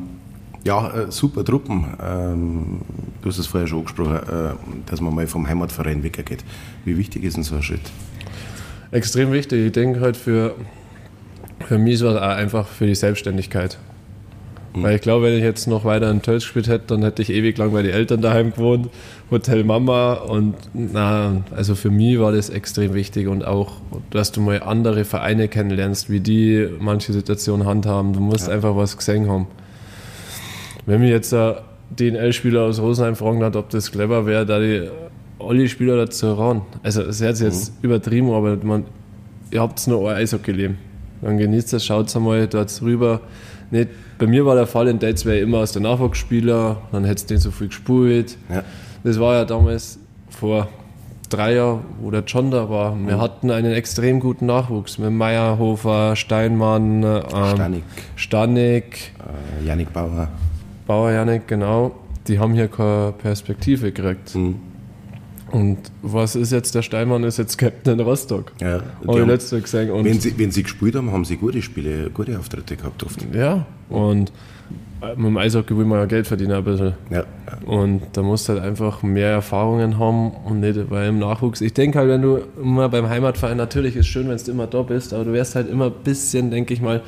ja, äh, super Truppen. Ähm, du hast es vorher schon angesprochen, äh, dass man mal vom Heimatverein weggeht. Wie wichtig ist denn so ein Schritt?
extrem wichtig. Ich denke halt für, für mich ist es einfach für die Selbstständigkeit. Mhm. Weil ich glaube, wenn ich jetzt noch weiter in Tölz gespielt hätte, dann hätte ich ewig lang bei den Eltern daheim gewohnt, Hotel Mama und na, also für mich war das extrem wichtig und auch, dass du mal andere Vereine kennenlernst, wie die manche Situationen handhaben. Du musst ja. einfach was gesehen haben. Wenn mir jetzt ein DNL-Spieler aus Rosenheim fragen hat, ob das clever wäre, da die alle Spieler dazu ran. Also es ist jetzt mhm. übertrieben, aber man, ihr habt nur ein Eishockey-Leben. Dann genießt es, schaut einmal dort rüber. Nicht, bei mir war der Fall in Dates wäre immer aus der Nachwuchsspieler, dann hättest du nicht so viel gespielt.
Ja.
Das war ja damals vor drei Jahren, wo der John da war. Wir hatten einen extrem guten Nachwuchs mit Meyerhofer, Steinmann, ähm,
Stanik, äh, Janik Bauer.
Bauer Janik, genau. Die haben hier keine Perspektive gekriegt.
Mhm.
Und was ist jetzt? Der Steinmann ist jetzt Captain in Rostock.
Ja,
Habe ich letztes Jahr gesehen. Und
Wenn sie, wenn sie gespielt haben, haben sie gute Spiele, gute Auftritte gehabt oft.
ja, und mit dem Eishockey will man ja Geld verdienen ein bisschen.
Ja, ja.
Und da musst du halt einfach mehr Erfahrungen haben und nicht weil im Nachwuchs. Ich denke halt, wenn du immer beim Heimatverein, natürlich ist schön, wenn du immer da bist, aber du wärst halt immer ein bisschen, denke ich mal,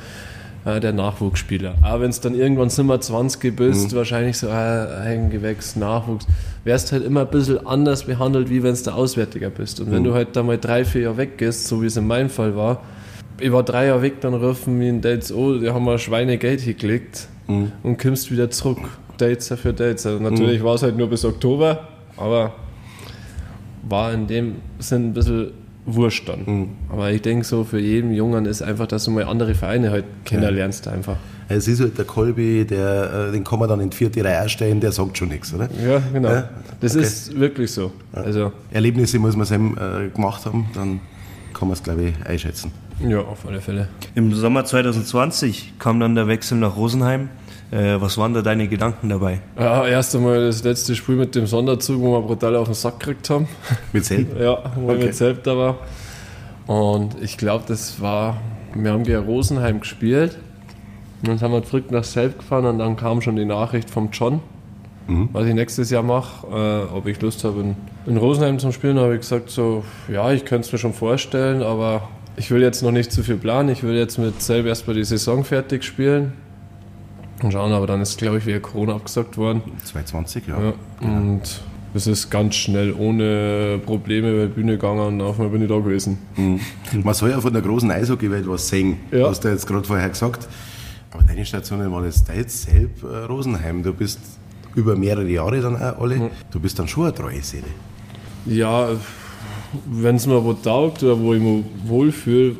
äh, der Nachwuchsspieler. Aber wenn es dann irgendwann Zimmer 20 bist, wahrscheinlich so äh, Eigengewächs, Nachwuchs, wärst halt immer ein bisschen anders behandelt, wie wenn es der Auswärtiger bist. Und wenn du halt da mal drei, vier Jahre weg gehst, so wie es in meinem Fall war, ich war drei Jahre weg, dann rufen wir in Dates, oh, die haben mal Schweinegeld hingelegt und kommst wieder zurück. Dates für Dates. Also natürlich war es halt nur bis Oktober, aber war in dem Sinn ein bisschen wurscht dann. Aber ich denke so, für jeden Jungen ist einfach, dass du mal andere Vereine halt kennenlernst einfach.
Es ist halt der Kolbi, der, äh, den kann man dann in die vierte Reihe stellen, der sagt schon nichts, oder?
Ja, genau.
Ja,
Das
okay.
ist wirklich so. Also,
Erlebnisse muss man selber äh, gemacht haben, dann kann man es, glaube ich, einschätzen.
ja, auf alle Fälle.
Im Sommer 2020 kam dann der Wechsel nach Rosenheim. Äh, was waren da deine Gedanken dabei?
Ja, erst einmal das letzte Spiel mit dem Sonderzug, wo wir brutal auf den Sack gekriegt haben.
Mit selber?
Ja, wo ich
Okay.
mit selbst da war. Und ich glaube, das war, wir haben gegen Rosenheim gespielt. Und dann haben wir zurück nach Selb gefahren und dann kam schon die Nachricht vom John, was ich nächstes Jahr mache, äh, ob ich Lust habe, in, in Rosenheim zum Spielen. Da habe ich gesagt, so, ja, ich könnte es mir schon vorstellen, aber ich will jetzt noch nicht zu viel planen. Ich will jetzt mit Selb erstmal die Saison fertig spielen. Und schauen, aber dann ist, glaube ich, wieder Corona abgesagt worden.
220, ja.
Ja, und es ist ganz schnell ohne Probleme über die Bühne gegangen und auf einmal bin ich da gewesen.
Mhm. Man soll ja von der großen Eishockeywelt was sehen,
Ja.
hast du jetzt gerade vorher gesagt. Aber deine Stationen waren jetzt da jetzt selbst äh, Rosenheim. Du bist über mehrere Jahre dann auch alle. Du bist dann schon eine treue Seele.
Ja, wenn es mir wo taugt oder wo ich mich wohlfühle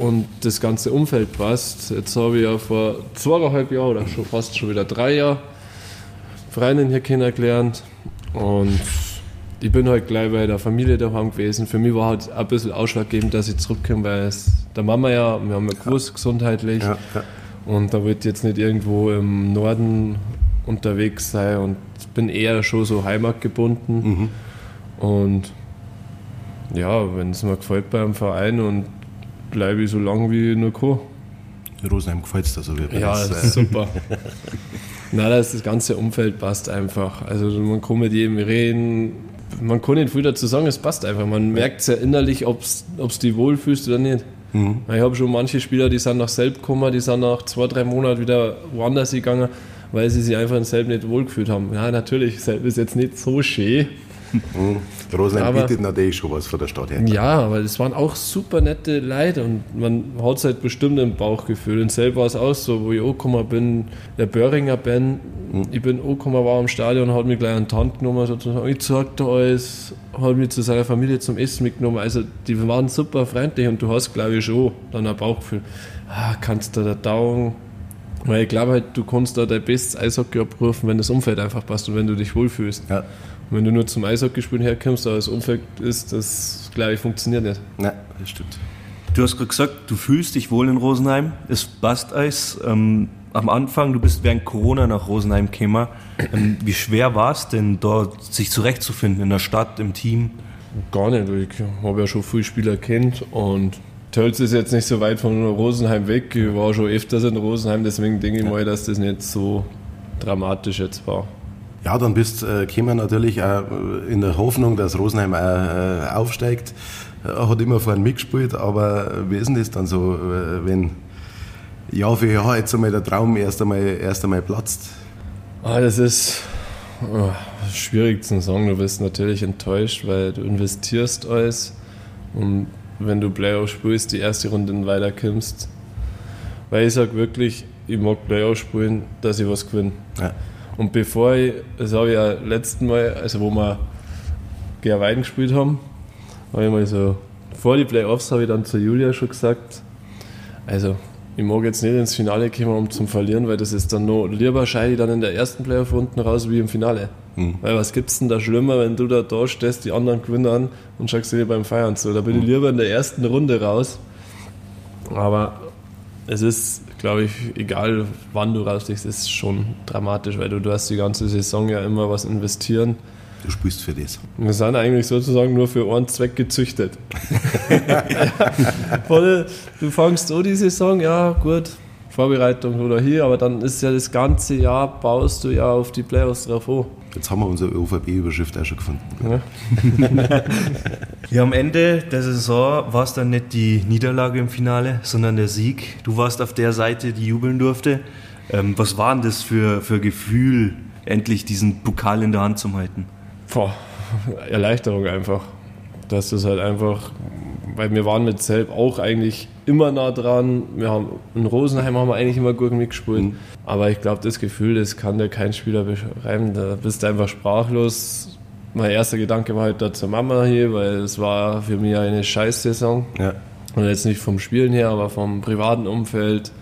und das ganze Umfeld passt. Jetzt habe ich ja vor zweieinhalb Jahren oder schon fast schon wieder drei Jahre Freundin hier kennengelernt und ich bin halt gleich bei der Familie daheim gewesen. Für mich war halt ein bisschen ausschlaggebend, dass ich zurückkomme, weil es der Mama ja, wir haben ja gewusst, gesundheitlich.
Ja, ja.
Und da wird jetzt nicht irgendwo im Norden unterwegs sein und bin eher schon so heimatgebunden. Und ja, wenn es mir gefällt beim Verein und bleibe ich so lange wie ich nur kann.
Rosenheim gefällt es da so wie
Ja,
das,
ist super. Nein, das, das ganze Umfeld passt einfach. Also man kann mit jedem reden. Man kann nicht viel dazu sagen, es passt einfach. Man merkt es ja innerlich, ob es die wohlfühlst oder nicht. Ich habe schon manche Spieler, die sind nach Selb gekommen, die sind nach zwei, drei Monaten wieder woanders gegangen, weil sie sich einfach in Selb nicht wohlgefühlt haben. Ja, natürlich, Selb ist jetzt nicht so schön.
Mhm. Rosenheim bietet natürlich schon was von der Stadt her.
Ja, aber es waren auch super nette Leute und man hat es halt bestimmt im Bauchgefühl. Und selber war es auch so, wo ich angekommen bin, der Böhringer Ben, ich bin angekommen, war am Stadion, hat mich gleich an die Hand genommen, sozusagen, ich zeig dir alles, hat mich zu seiner Familie zum Essen mitgenommen. Also die waren super freundlich und du hast, glaube ich, schon dann ein Bauchgefühl, ah, kannst du da dauern. Weil ich glaube halt, du kannst da dein bestes Eishockey abrufen, wenn das Umfeld einfach passt und wenn du dich wohlfühlst.
Ja.
Wenn du nur zum Eishockeyspielen herkommst, aber das Umfeld ist, das glaube ich funktioniert nicht.
Nein, das stimmt.
Du hast gerade gesagt, du fühlst dich wohl in Rosenheim. Es passt alles. Ähm, am Anfang, du bist während Corona nach Rosenheim gekommen. Ähm, wie schwer war es denn, dort sich zurechtzufinden in der Stadt, im Team?
Gar nicht. Ich habe ja schon viele Spieler kennt und Tölz ist jetzt nicht so weit von Rosenheim weg. Ich war schon öfters in Rosenheim, deswegen denke ich mal, dass das nicht so dramatisch jetzt war.
Ja, dann bist äh, Kemmer natürlich auch äh, in der Hoffnung, dass Rosenheim auch äh, aufsteigt. Er hat immer vorhin mitgespielt, aber wie ist denn das dann so, äh, wenn Jahr für Jahr jetzt einmal der Traum erst einmal, erst einmal platzt?
Ah, das ist oh, schwierig zu sagen. Du bist natürlich enttäuscht, weil du investierst alles und wenn du Playoff spielst, die erste Runde weiterkommst. Weil ich sage wirklich, ich mag Playoff spielen, dass ich was gewinne.
Ja.
Und bevor ich, das habe ich ja letzten Mal, also wo wir gegen Weiden gespielt haben, habe ich mal so, vor die Playoffs habe ich dann zu Julia schon gesagt, Also, ich mag jetzt nicht ins Finale kommen, um zum Verlieren, weil das ist dann noch lieber scheide dann in der ersten Playoff unten raus wie im Finale. Mhm. Weil was gibt's denn da schlimmer, wenn du da da stehst, die anderen gewinnen und schaust dir beim Feiern zu. Da bin ich mhm. lieber in der ersten Runde raus. Aber es ist, glaube ich, egal wann du rausliegst, ist schon dramatisch, weil du, du hast die ganze Saison ja immer was investieren.
Du spielst für das.
Wir sind eigentlich sozusagen nur für einen Zweck gezüchtet. du fangst so die Saison, ja gut, Vorbereitung oder hier, aber dann ist ja das ganze Jahr, baust du ja auf die Playoffs drauf an.
Jetzt haben wir unsere ÖVP-Überschrift auch schon gefunden.
Ja. ja, am Ende der Saison war es dann nicht die Niederlage im Finale, sondern der Sieg. Du warst auf der Seite, die jubeln durfte. Ähm, was war denn das für, für Gefühl, endlich diesen Pokal in der Hand zu halten?
Boah, Erleichterung einfach. Das ist halt einfach, weil wir waren mit Selb auch eigentlich immer nah dran. Wir haben, in Rosenheim haben wir eigentlich immer gut mitgespielt. Mhm. Aber ich glaube, das Gefühl, das kann dir kein Spieler beschreiben. Da bist du einfach sprachlos. Mein erster Gedanke war halt da zur Mama hier, weil es war für mich eine Scheißsaison. Ja. Und jetzt nicht vom Spielen her, aber vom privaten Umfeld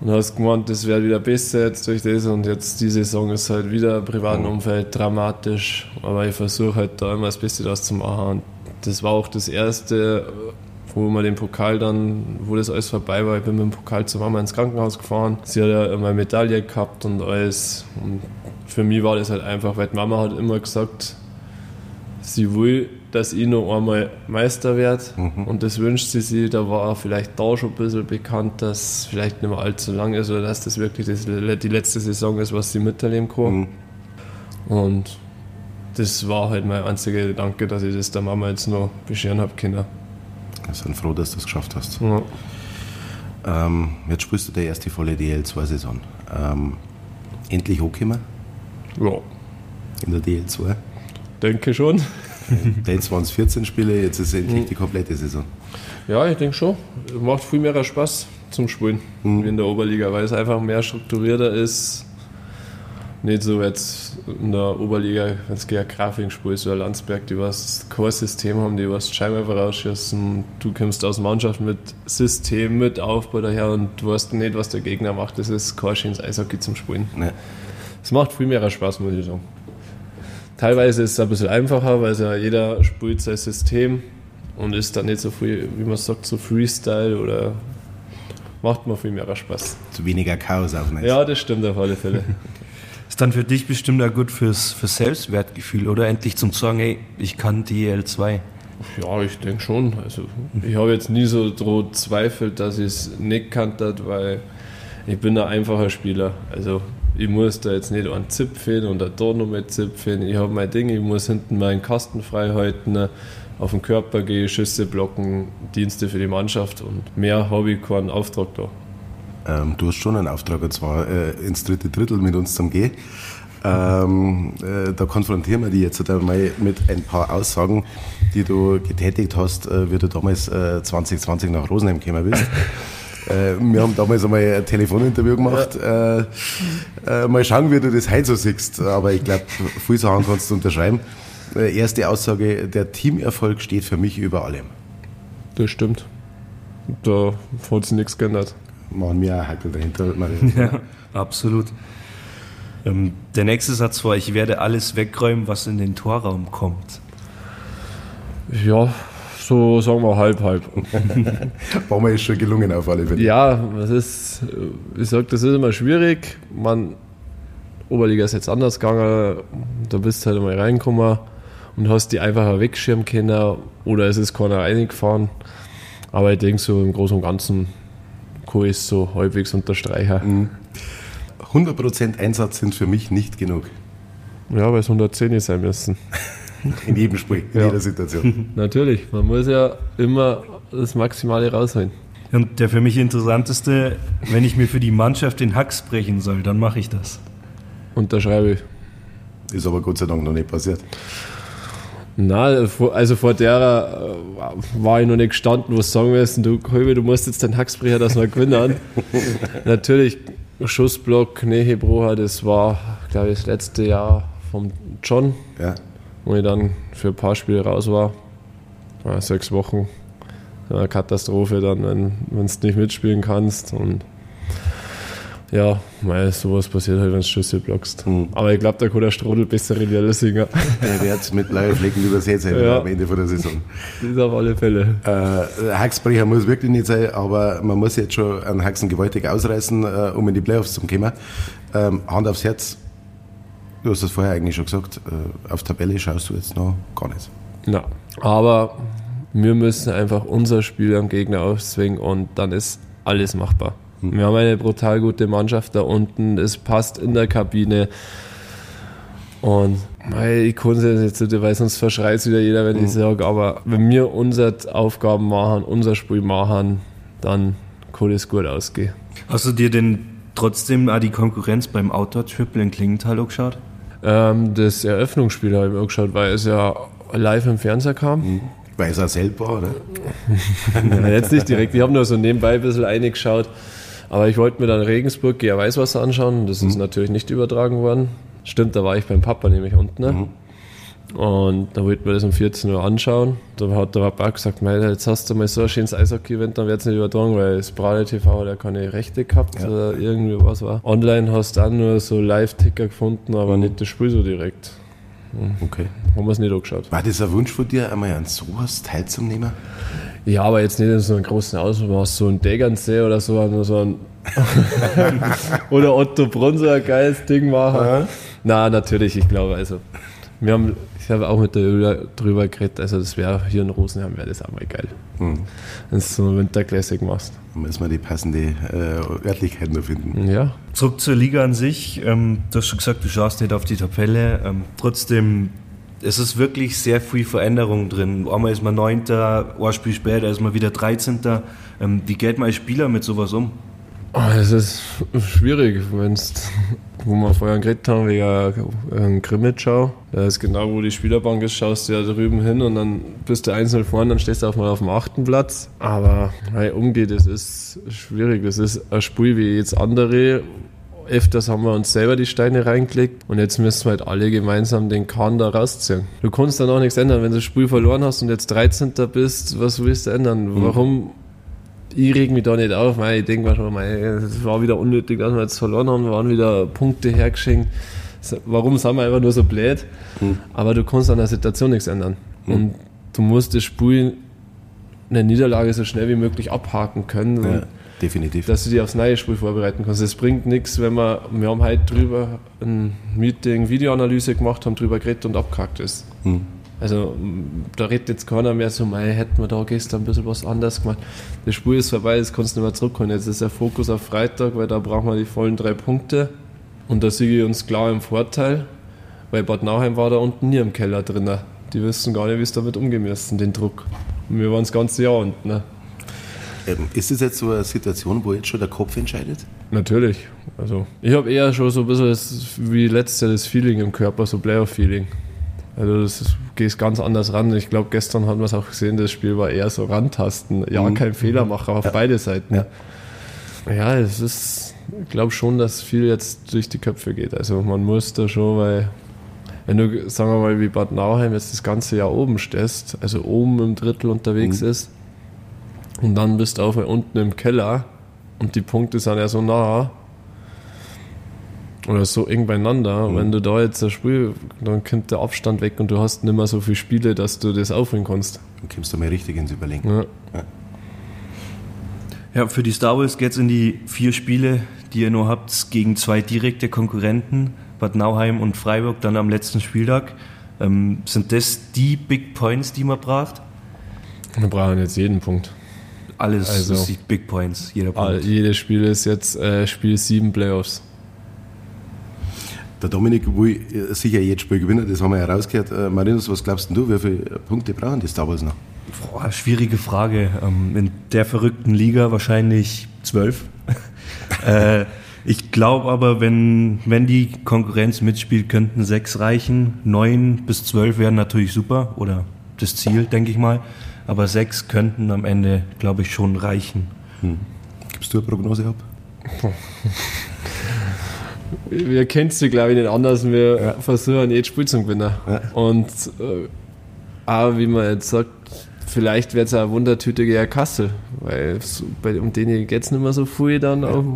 und hast gemeint, das wäre wieder besser jetzt durch das und jetzt die Saison ist halt wieder im privaten Umfeld dramatisch, aber ich versuche halt da immer das Beste daraus zu machen und das war auch das erste, wo wir den Pokal dann, wo das alles vorbei war, ich bin mit dem Pokal zur Mama ins Krankenhaus gefahren, sie hat ja immer Medaille gehabt und alles und für mich war das halt einfach, weil die Mama hat immer gesagt, sie will dass ich noch einmal Meister werde. Mhm. Und das wünscht sie sich. Da war vielleicht da schon ein bisschen bekannt, dass vielleicht nicht mehr allzu lang ist oder dass das wirklich die letzte Saison ist, was sie miterleben kann. Mhm. Und das war halt mein einziger Gedanke, dass ich das der Mama jetzt noch bescheren habe können.
Wir sind froh, dass du es geschafft hast. Ja. Ähm, jetzt spielst du die erste volle DL2-Saison. Ähm, endlich hochgekommen?
Ja.
In der DL2?
Denke schon.
Jetzt waren es 14 Spiele, jetzt ist endlich die komplette Saison.
Ja, ich denke schon. Macht viel mehr Spaß zum Spielen mhm. wie in der Oberliga, weil es einfach mehr strukturierter ist. Nicht so jetzt in der Oberliga, wenn es gegen Grafing spielst oder Landsberg, die was Core-System haben, die was Scheinwerfer rausschießen. Du kommst aus Mannschaft mit System, mit Aufbau daher und du weißt nicht, was der Gegner macht. Das ist kein schönes Eishockey zum Spielen. Es nee. macht viel mehr Spaß, muss ich sagen. Teilweise ist es ein bisschen einfacher, weil ja jeder spielt sein System und ist dann nicht so viel, wie man sagt, so Freestyle oder macht mir viel mehr Spaß.
Zu weniger Chaos auch nicht.
Ja, das stimmt auf alle Fälle.
ist dann für dich bestimmt auch gut fürs, fürs Selbstwertgefühl oder endlich zum sagen, ey, ich kann DL2.
Ja, ich denke schon. Also ich habe jetzt nie so droht zweifelt, dass ich es nicht kannte, weil ich bin ein einfacher Spieler. Also ich muss da jetzt nicht an Zipfen und da noch mit Zipfen. Ich habe mein Ding, ich muss hinten meinen Kasten frei halten, auf den Körper gehen, Schüsse blocken, Dienste für die Mannschaft und mehr habe ich keinen Auftrag da.
Ähm, du hast schon einen Auftrag, und zwar äh, ins dritte Drittel mit uns zum Gehen. Ähm, äh, da konfrontieren wir dich jetzt einmal mit ein paar Aussagen, die du getätigt hast, äh, wie du damals 2020 äh, nach Rosenheim gekommen bist. Äh, wir haben damals einmal ein Telefoninterview gemacht. Äh, äh, mal schauen, wie du das heute so siehst. Aber ich glaube, viele Sachen kannst du unterschreiben. Erste Aussage, der Teamerfolg steht für mich über allem.
Das stimmt. Da hat sich nichts geändert.
Machen wir auch Hackel dahinter.
Ja, absolut. Ähm, der nächste Satz war, ich werde alles wegräumen, was in den Torraum kommt.
Ja, so sagen wir halb, halb.
War mir ist schon gelungen auf alle Fälle.
Ja, das ist, ich sag, das ist immer schwierig. Man, Oberliga ist jetzt anders gegangen, da bist du halt mal reingekommen und hast die einfacher wegschirmen können oder es ist keiner reingefahren. Aber ich denke so im Großen und Ganzen kann ich so halbwegs unterstreichen.
100% mhm. Einsatz sind für mich nicht genug.
Ja, weil es 110 sein müssen.
In jedem Spiel, in ja. jeder Situation.
Natürlich, man muss ja immer das Maximale rausholen.
Und der für mich interessanteste, wenn ich mir für die Mannschaft den Hacks brechen soll, dann mache ich das.
Unterschreibe ich.
Ist aber Gott sei Dank noch nicht passiert.
Na, also vor der äh, war ich noch nicht gestanden, wo sagen müssen, du Kolbe, du musst jetzt den Hacksbrecher das mal gewinnen. Natürlich, Schussblock, Nähebrocher, das war, glaube ich, das letzte Jahr vom John. Ja wo ich dann für ein paar Spiele raus war. Ja, sechs Wochen. eine Katastrophe dann, wenn du nicht mitspielen kannst. Und ja, weil sowas passiert halt, wenn du Schüsse blockst. Mhm. Aber ich glaube, da kann der Strodel besser in der Singer.
Der wird mit blauen Flecken übersät sein ja. am Ende von der Saison.
Das ist auf alle Fälle.
Äh, Hacksbrecher muss wirklich nicht sein, aber man muss jetzt schon einen Haxen gewaltig ausreißen, äh, um in die Playoffs zu kommen. Ähm, Hand aufs Herz, du hast das vorher eigentlich schon gesagt, äh, auf Tabelle schaust du jetzt noch gar nicht.
Na, aber wir müssen einfach unser Spiel am Gegner aufzwingen und dann ist alles machbar. Wir haben eine brutal gute Mannschaft da unten, es passt in der Kabine. Und ich kann es jetzt nicht, weil sonst verschreit wieder jeder, wenn ich hm. sage, aber wenn wir unsere Aufgaben machen, unser Spiel machen, dann kann es gut ausgehen.
Hast du dir denn trotzdem auch die Konkurrenz beim Outdoor-Triple in Klingenthal angeschaut?
Ähm, das Eröffnungsspiel habe ich mir angeschaut, weil es ja live im Fernseher kam. Mhm.
Weil es auch selber, oder?
ja, jetzt nicht direkt. Ich habe nur so nebenbei ein bisschen eingeschaut. Aber ich wollte mir dann Regensburg GR Weißwasser anschauen. Das mhm. ist natürlich nicht übertragen worden. Stimmt, da war ich beim Papa nämlich unten. Ne? Mhm. Und da wollten wir das um 14 Uhr anschauen. Da hat der Papa gesagt, jetzt hast du mal so ein schönes Eishockey-Event, dann wird es nicht übertragen, weil das Brade TV hat ja keine Rechte gehabt ja. oder irgendwie was war. Online hast du auch nur so Live-Ticker gefunden, aber mhm. nicht das Spiel so direkt.
Okay.
Haben wir es nicht angeschaut.
War das ein Wunsch von dir, einmal an sowas teilzunehmen?
Ja, aber jetzt nicht in so einem großen Ausmaß, so ein Degernsee oder so, so ein oder Otto ein geiles Ding machen. Ja. Na, natürlich, ich glaube, also wir haben, ich habe auch mit der Julia drüber geredet, also das wäre hier in Rosenheim wäre das auch mal geil. Mhm. Wenn du so eine Winterklassik machst.
Da müssen wir die passende äh, Örtlichkeit noch finden.
Ja.
Zurück zur Liga an sich. Ähm, du hast schon gesagt, du schaust nicht auf die Tabelle. Ähm, trotzdem es ist wirklich sehr viel Veränderung drin. Einmal ist man Neunter, ein Spiel später ist man wieder 13. Ähm, wie geht man als Spieler mit sowas um?
Oh, es ist schwierig, wenn's, wo wir vorher geredet haben, wegen Grimmitschau. Da ist genau, wo die Spielerbank ist, schaust du ja drüben hin und dann bist du einzeln vorne, dann stehst du auch mal auf dem achten Platz. Aber hey, umgeht, das ist schwierig. Das ist ein Spiel wie jetzt andere, öfters haben wir uns selber die Steine reingelegt und jetzt müssen wir halt alle gemeinsam den Kahn da rausziehen. Du kannst dann auch nichts ändern, wenn du das Spiel verloren hast und jetzt 13. bist, was willst du ändern? Mhm. Warum? Ich reg mich da nicht auf, ich denke mir schon, es war wieder unnötig, dass wir jetzt verloren haben, wir waren wieder Punkte hergeschenkt. Warum sind wir einfach nur so blöd? Mhm. Aber du kannst an der Situation nichts ändern. Mhm. Und du musst das Spiel eine Niederlage so schnell wie möglich abhaken können. Ja
definitiv.
Dass du dich aufs neue Spiel vorbereiten kannst. Es bringt nichts, wenn wir, wir haben heute drüber ein Meeting, Videoanalyse gemacht, haben drüber geredet und abgehakt ist. Hm. Also da redet jetzt keiner mehr so, mei, hätten wir da gestern ein bisschen was anders gemacht. Das Spiel ist vorbei, jetzt kannst du nicht mehr zurückkommen. Jetzt ist der Fokus auf Freitag, weil da brauchen wir die vollen drei Punkte. Und da sehe ich uns klar im Vorteil, weil Bad Nauheim war da unten nie im Keller drin. Die wissen gar nicht, wie es damit umgehen müssen, den Druck. Und wir waren das ganze Jahr unten. Ne?
Ähm, ist das jetzt so eine Situation, wo jetzt schon der Kopf entscheidet?
Natürlich. Also ich habe eher schon so ein bisschen das, wie letztes Jahr das Feeling im Körper, so Player-Feeling. Also das geht ganz anders ran. Ich glaube, gestern haben wir es auch gesehen, das Spiel war eher so Rantasten. Ja, mhm. kein Fehler machen auf ja. beide Seiten. Ja, ja es ist, ich glaube schon, dass viel jetzt durch die Köpfe geht. Also man muss da schon, weil wenn du, sagen wir mal, wie Bad Nauheim jetzt das ganze Jahr oben stehst, also oben im Drittel unterwegs mhm. ist, und dann bist du auch unten im Keller und die Punkte sind ja so nah oder so eng beieinander. Mhm. Wenn du da jetzt ein Spiel, dann kommt der Abstand weg und du hast nicht mehr so viele Spiele, dass du das aufholen kannst.
Dann kommst du mal richtig ins Überlegen. Ja.
ja. Ja, für die Star Wars geht es in die vier Spiele, die ihr nur habt, gegen zwei direkte Konkurrenten, Bad Nauheim und Freiburg, dann am letzten Spieltag. Ähm, sind das die Big Points, die man braucht?
Wir brauchen jetzt jeden Punkt.
Alles also, ist die Big Points,
jeder Punkt. Jedes Spiel ist jetzt äh, Spiel 7 Playoffs.
Der Dominik will sicher jedes Spiel gewinnen, das haben wir ja rausgehört. Äh, Marinus, was glaubst du, wie viele Punkte brauchen die Star Wars noch?
Boah, schwierige Frage. Ähm, in der verrückten Liga wahrscheinlich zwölf. äh, ich glaube aber, wenn, wenn die Konkurrenz mitspielt, könnten sechs reichen. Neun bis zwölf wären natürlich super oder das Ziel, denke ich mal. Aber sechs könnten am Ende, glaube ich, schon reichen. Hm.
Gibst du eine Prognose ab?
wir kennen es, glaube ich, nicht anders. Wir ja. versuchen jedes Spiel zu gewinnen. Ja. Und äh, auch, wie man jetzt sagt, vielleicht wird es eine Wundertüte gegen Kassel, weil so, bei, um den geht es nicht mehr so viel dann. Ja. Auf,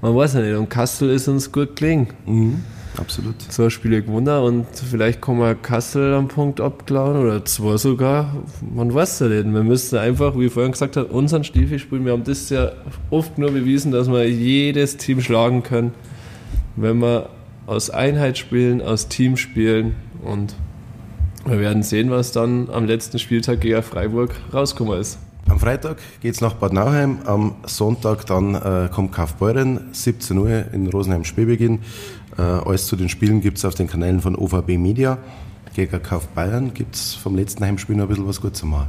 man weiß ja nicht, und Kassel ist uns gut gelingen.
Mhm. Absolut.
So ein Spiel gewonnen und vielleicht kann man Kassel am Punkt abklauen oder zwei sogar. Man weiß ja nicht. Wir müssen einfach, wie ich vorhin gesagt habe, unseren Stiefel spielen. Wir haben das ja oft nur bewiesen, dass wir jedes Team schlagen können, wenn wir aus Einheit spielen, aus Team spielen und wir werden sehen, was dann am letzten Spieltag gegen Freiburg rausgekommen ist.
Am Freitag geht es nach Bad Nauheim, am Sonntag dann äh, kommt Kaufbeuren, 17 Uhr in Rosenheim Spielbeginn. Äh, alles zu den Spielen gibt es auf den Kanälen von OVB Media. Gegen Kauf Bayern gibt es vom letzten Heimspiel noch ein bisschen was gut zu machen.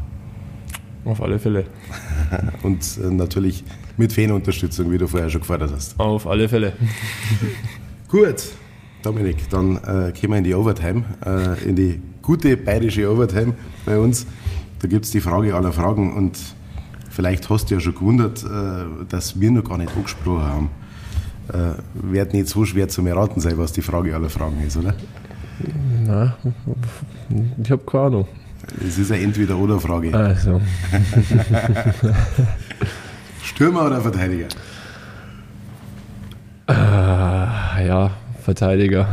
Auf alle Fälle.
Und äh, natürlich mit Fanunterstützung, wie du vorher schon gefordert hast.
Auf alle Fälle.
Gut, Dominik, dann äh, gehen wir in die Overtime, äh, in die gute bayerische Overtime bei uns. Da gibt es die Frage aller Fragen und vielleicht hast du ja schon gewundert, äh, dass wir noch gar nicht angesprochen haben. Äh, wird nicht so schwer zu erraten sein, was die Frage aller Fragen ist, oder?
Nein, ich habe keine Ahnung.
Es ist eine Entweder-Oder-Frage.
Also.
Stürmer oder Verteidiger?
Äh, ja, Verteidiger.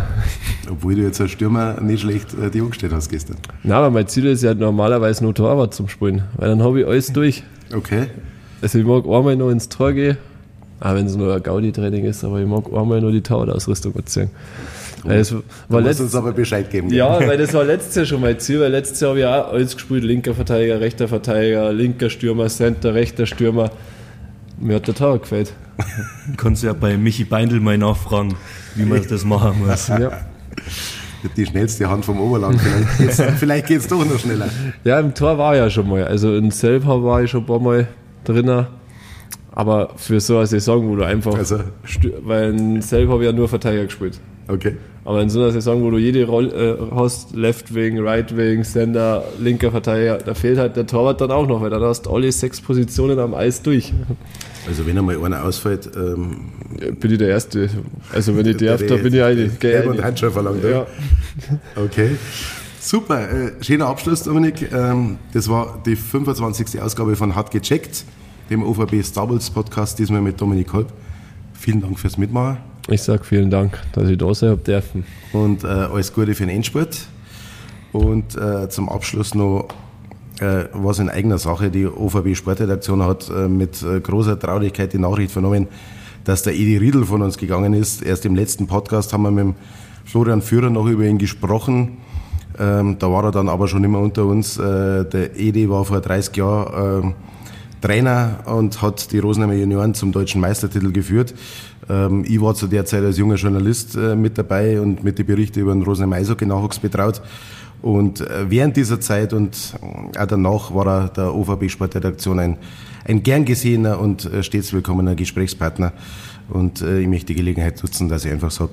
Obwohl du jetzt als Stürmer nicht schlecht äh, die umgestellt hast gestern.
Na, aber mein Ziel ist ja normalerweise nur Torwart zum Spielen, weil dann habe ich alles durch.
Okay.
Also ich mag einmal noch ins Tor gehen, auch wenn es nur ein Gaudi-Training ist, aber ich mag einmal nur die Torwart-Ausrüstung anziehen.
Weil es war du musst uns aber Bescheid geben.
Ja, weil das war letztes Jahr schon mein Ziel, weil letztes Jahr habe ich auch alles gespielt, linker Verteidiger, rechter Verteidiger, linker Stürmer, Center, rechter Stürmer. Mir hat der Tor gefällt.
Kannst ja bei Michi Beindl mal nachfragen, wie man das machen muss. Ja.
Die schnellste Hand vom Oberland, vielleicht geht es doch noch schneller.
Ja, im Tor war ja schon mal. Also in selber war ich schon ein paar Mal drinnen. Aber für so eine Saison, wo du einfach. Also. Weil selber habe ich ja nur Verteidiger gespielt.
Okay.
Aber in so einer Saison, wo du jede Rolle äh, hast, Left Wing, Right Wing, Sender, linker Verteidiger, da fehlt halt der Torwart dann auch noch, weil dann hast du alle sechs Positionen am Eis durch.
Also wenn einmal einer ausfällt, ähm,
bin ich der Erste. Also wenn ich darf, da bin ich eigentlich.
Gelb und Handschuhe verlangt. Ja. Okay. Super, äh, schöner Abschluss, Dominik. Ähm, das war die 25. Ausgabe von Hart gecheckt, dem OVB Stables Podcast, diesmal mit Dominik Kolb. Vielen Dank fürs Mitmachen.
Ich sage vielen Dank, dass ich da sein habe dürfen.
Und äh, alles Gute für den Endspurt. Und äh, zum Abschluss noch äh, was in eigener Sache. Die OVB Sportredaktion hat äh, mit äh, großer Traurigkeit die Nachricht vernommen, dass der Edi Riedel von uns gegangen ist. Erst im letzten Podcast haben wir mit Florian Führer noch über ihn gesprochen. Ähm, da war er dann aber schon immer unter uns. Äh, der Edi war vor 30 Jahren äh, Trainer und hat die Rosenheimer Junioren zum deutschen Meistertitel geführt. Ähm, ich war zu der Zeit als junger Journalist äh, mit dabei und mit den Berichten über den Rosenheimer Eishockey-Nachwuchs betraut. Und äh, während dieser Zeit und äh, auch danach war er der OVB Sportredaktion ein, ein gern gesehener und äh, stets willkommener Gesprächspartner. Und ich möchte die Gelegenheit nutzen, dass ich einfach sage,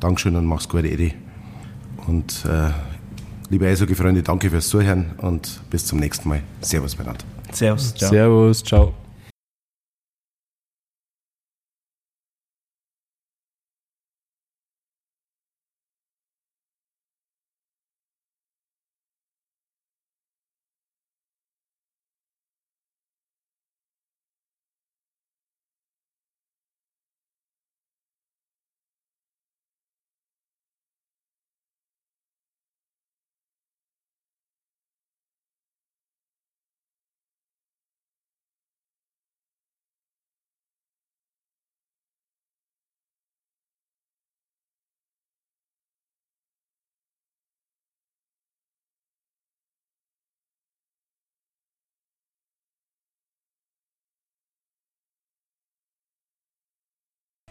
Dankeschön und mach's gut, Edi. Und äh, liebe Eishockey-Freunde, danke fürs Zuhören und bis zum nächsten Mal. Servus miteinander.
Servus, ciao. Servus, ciao.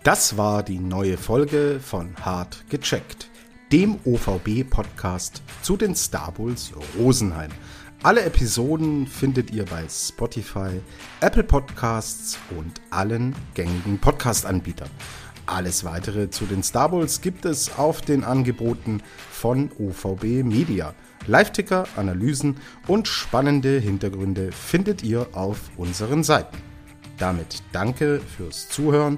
Das war die neue Folge von Hart gecheckt, dem OVB-Podcast zu den Star Bulls Rosenheim. Alle Episoden findet ihr bei Spotify, Apple Podcasts und allen gängigen Podcast-Anbietern. Alles weitere zu den Star Bulls gibt es auf den Angeboten von OVB Media. Live-Ticker, Analysen und spannende Hintergründe findet ihr auf unseren Seiten. Damit danke fürs Zuhören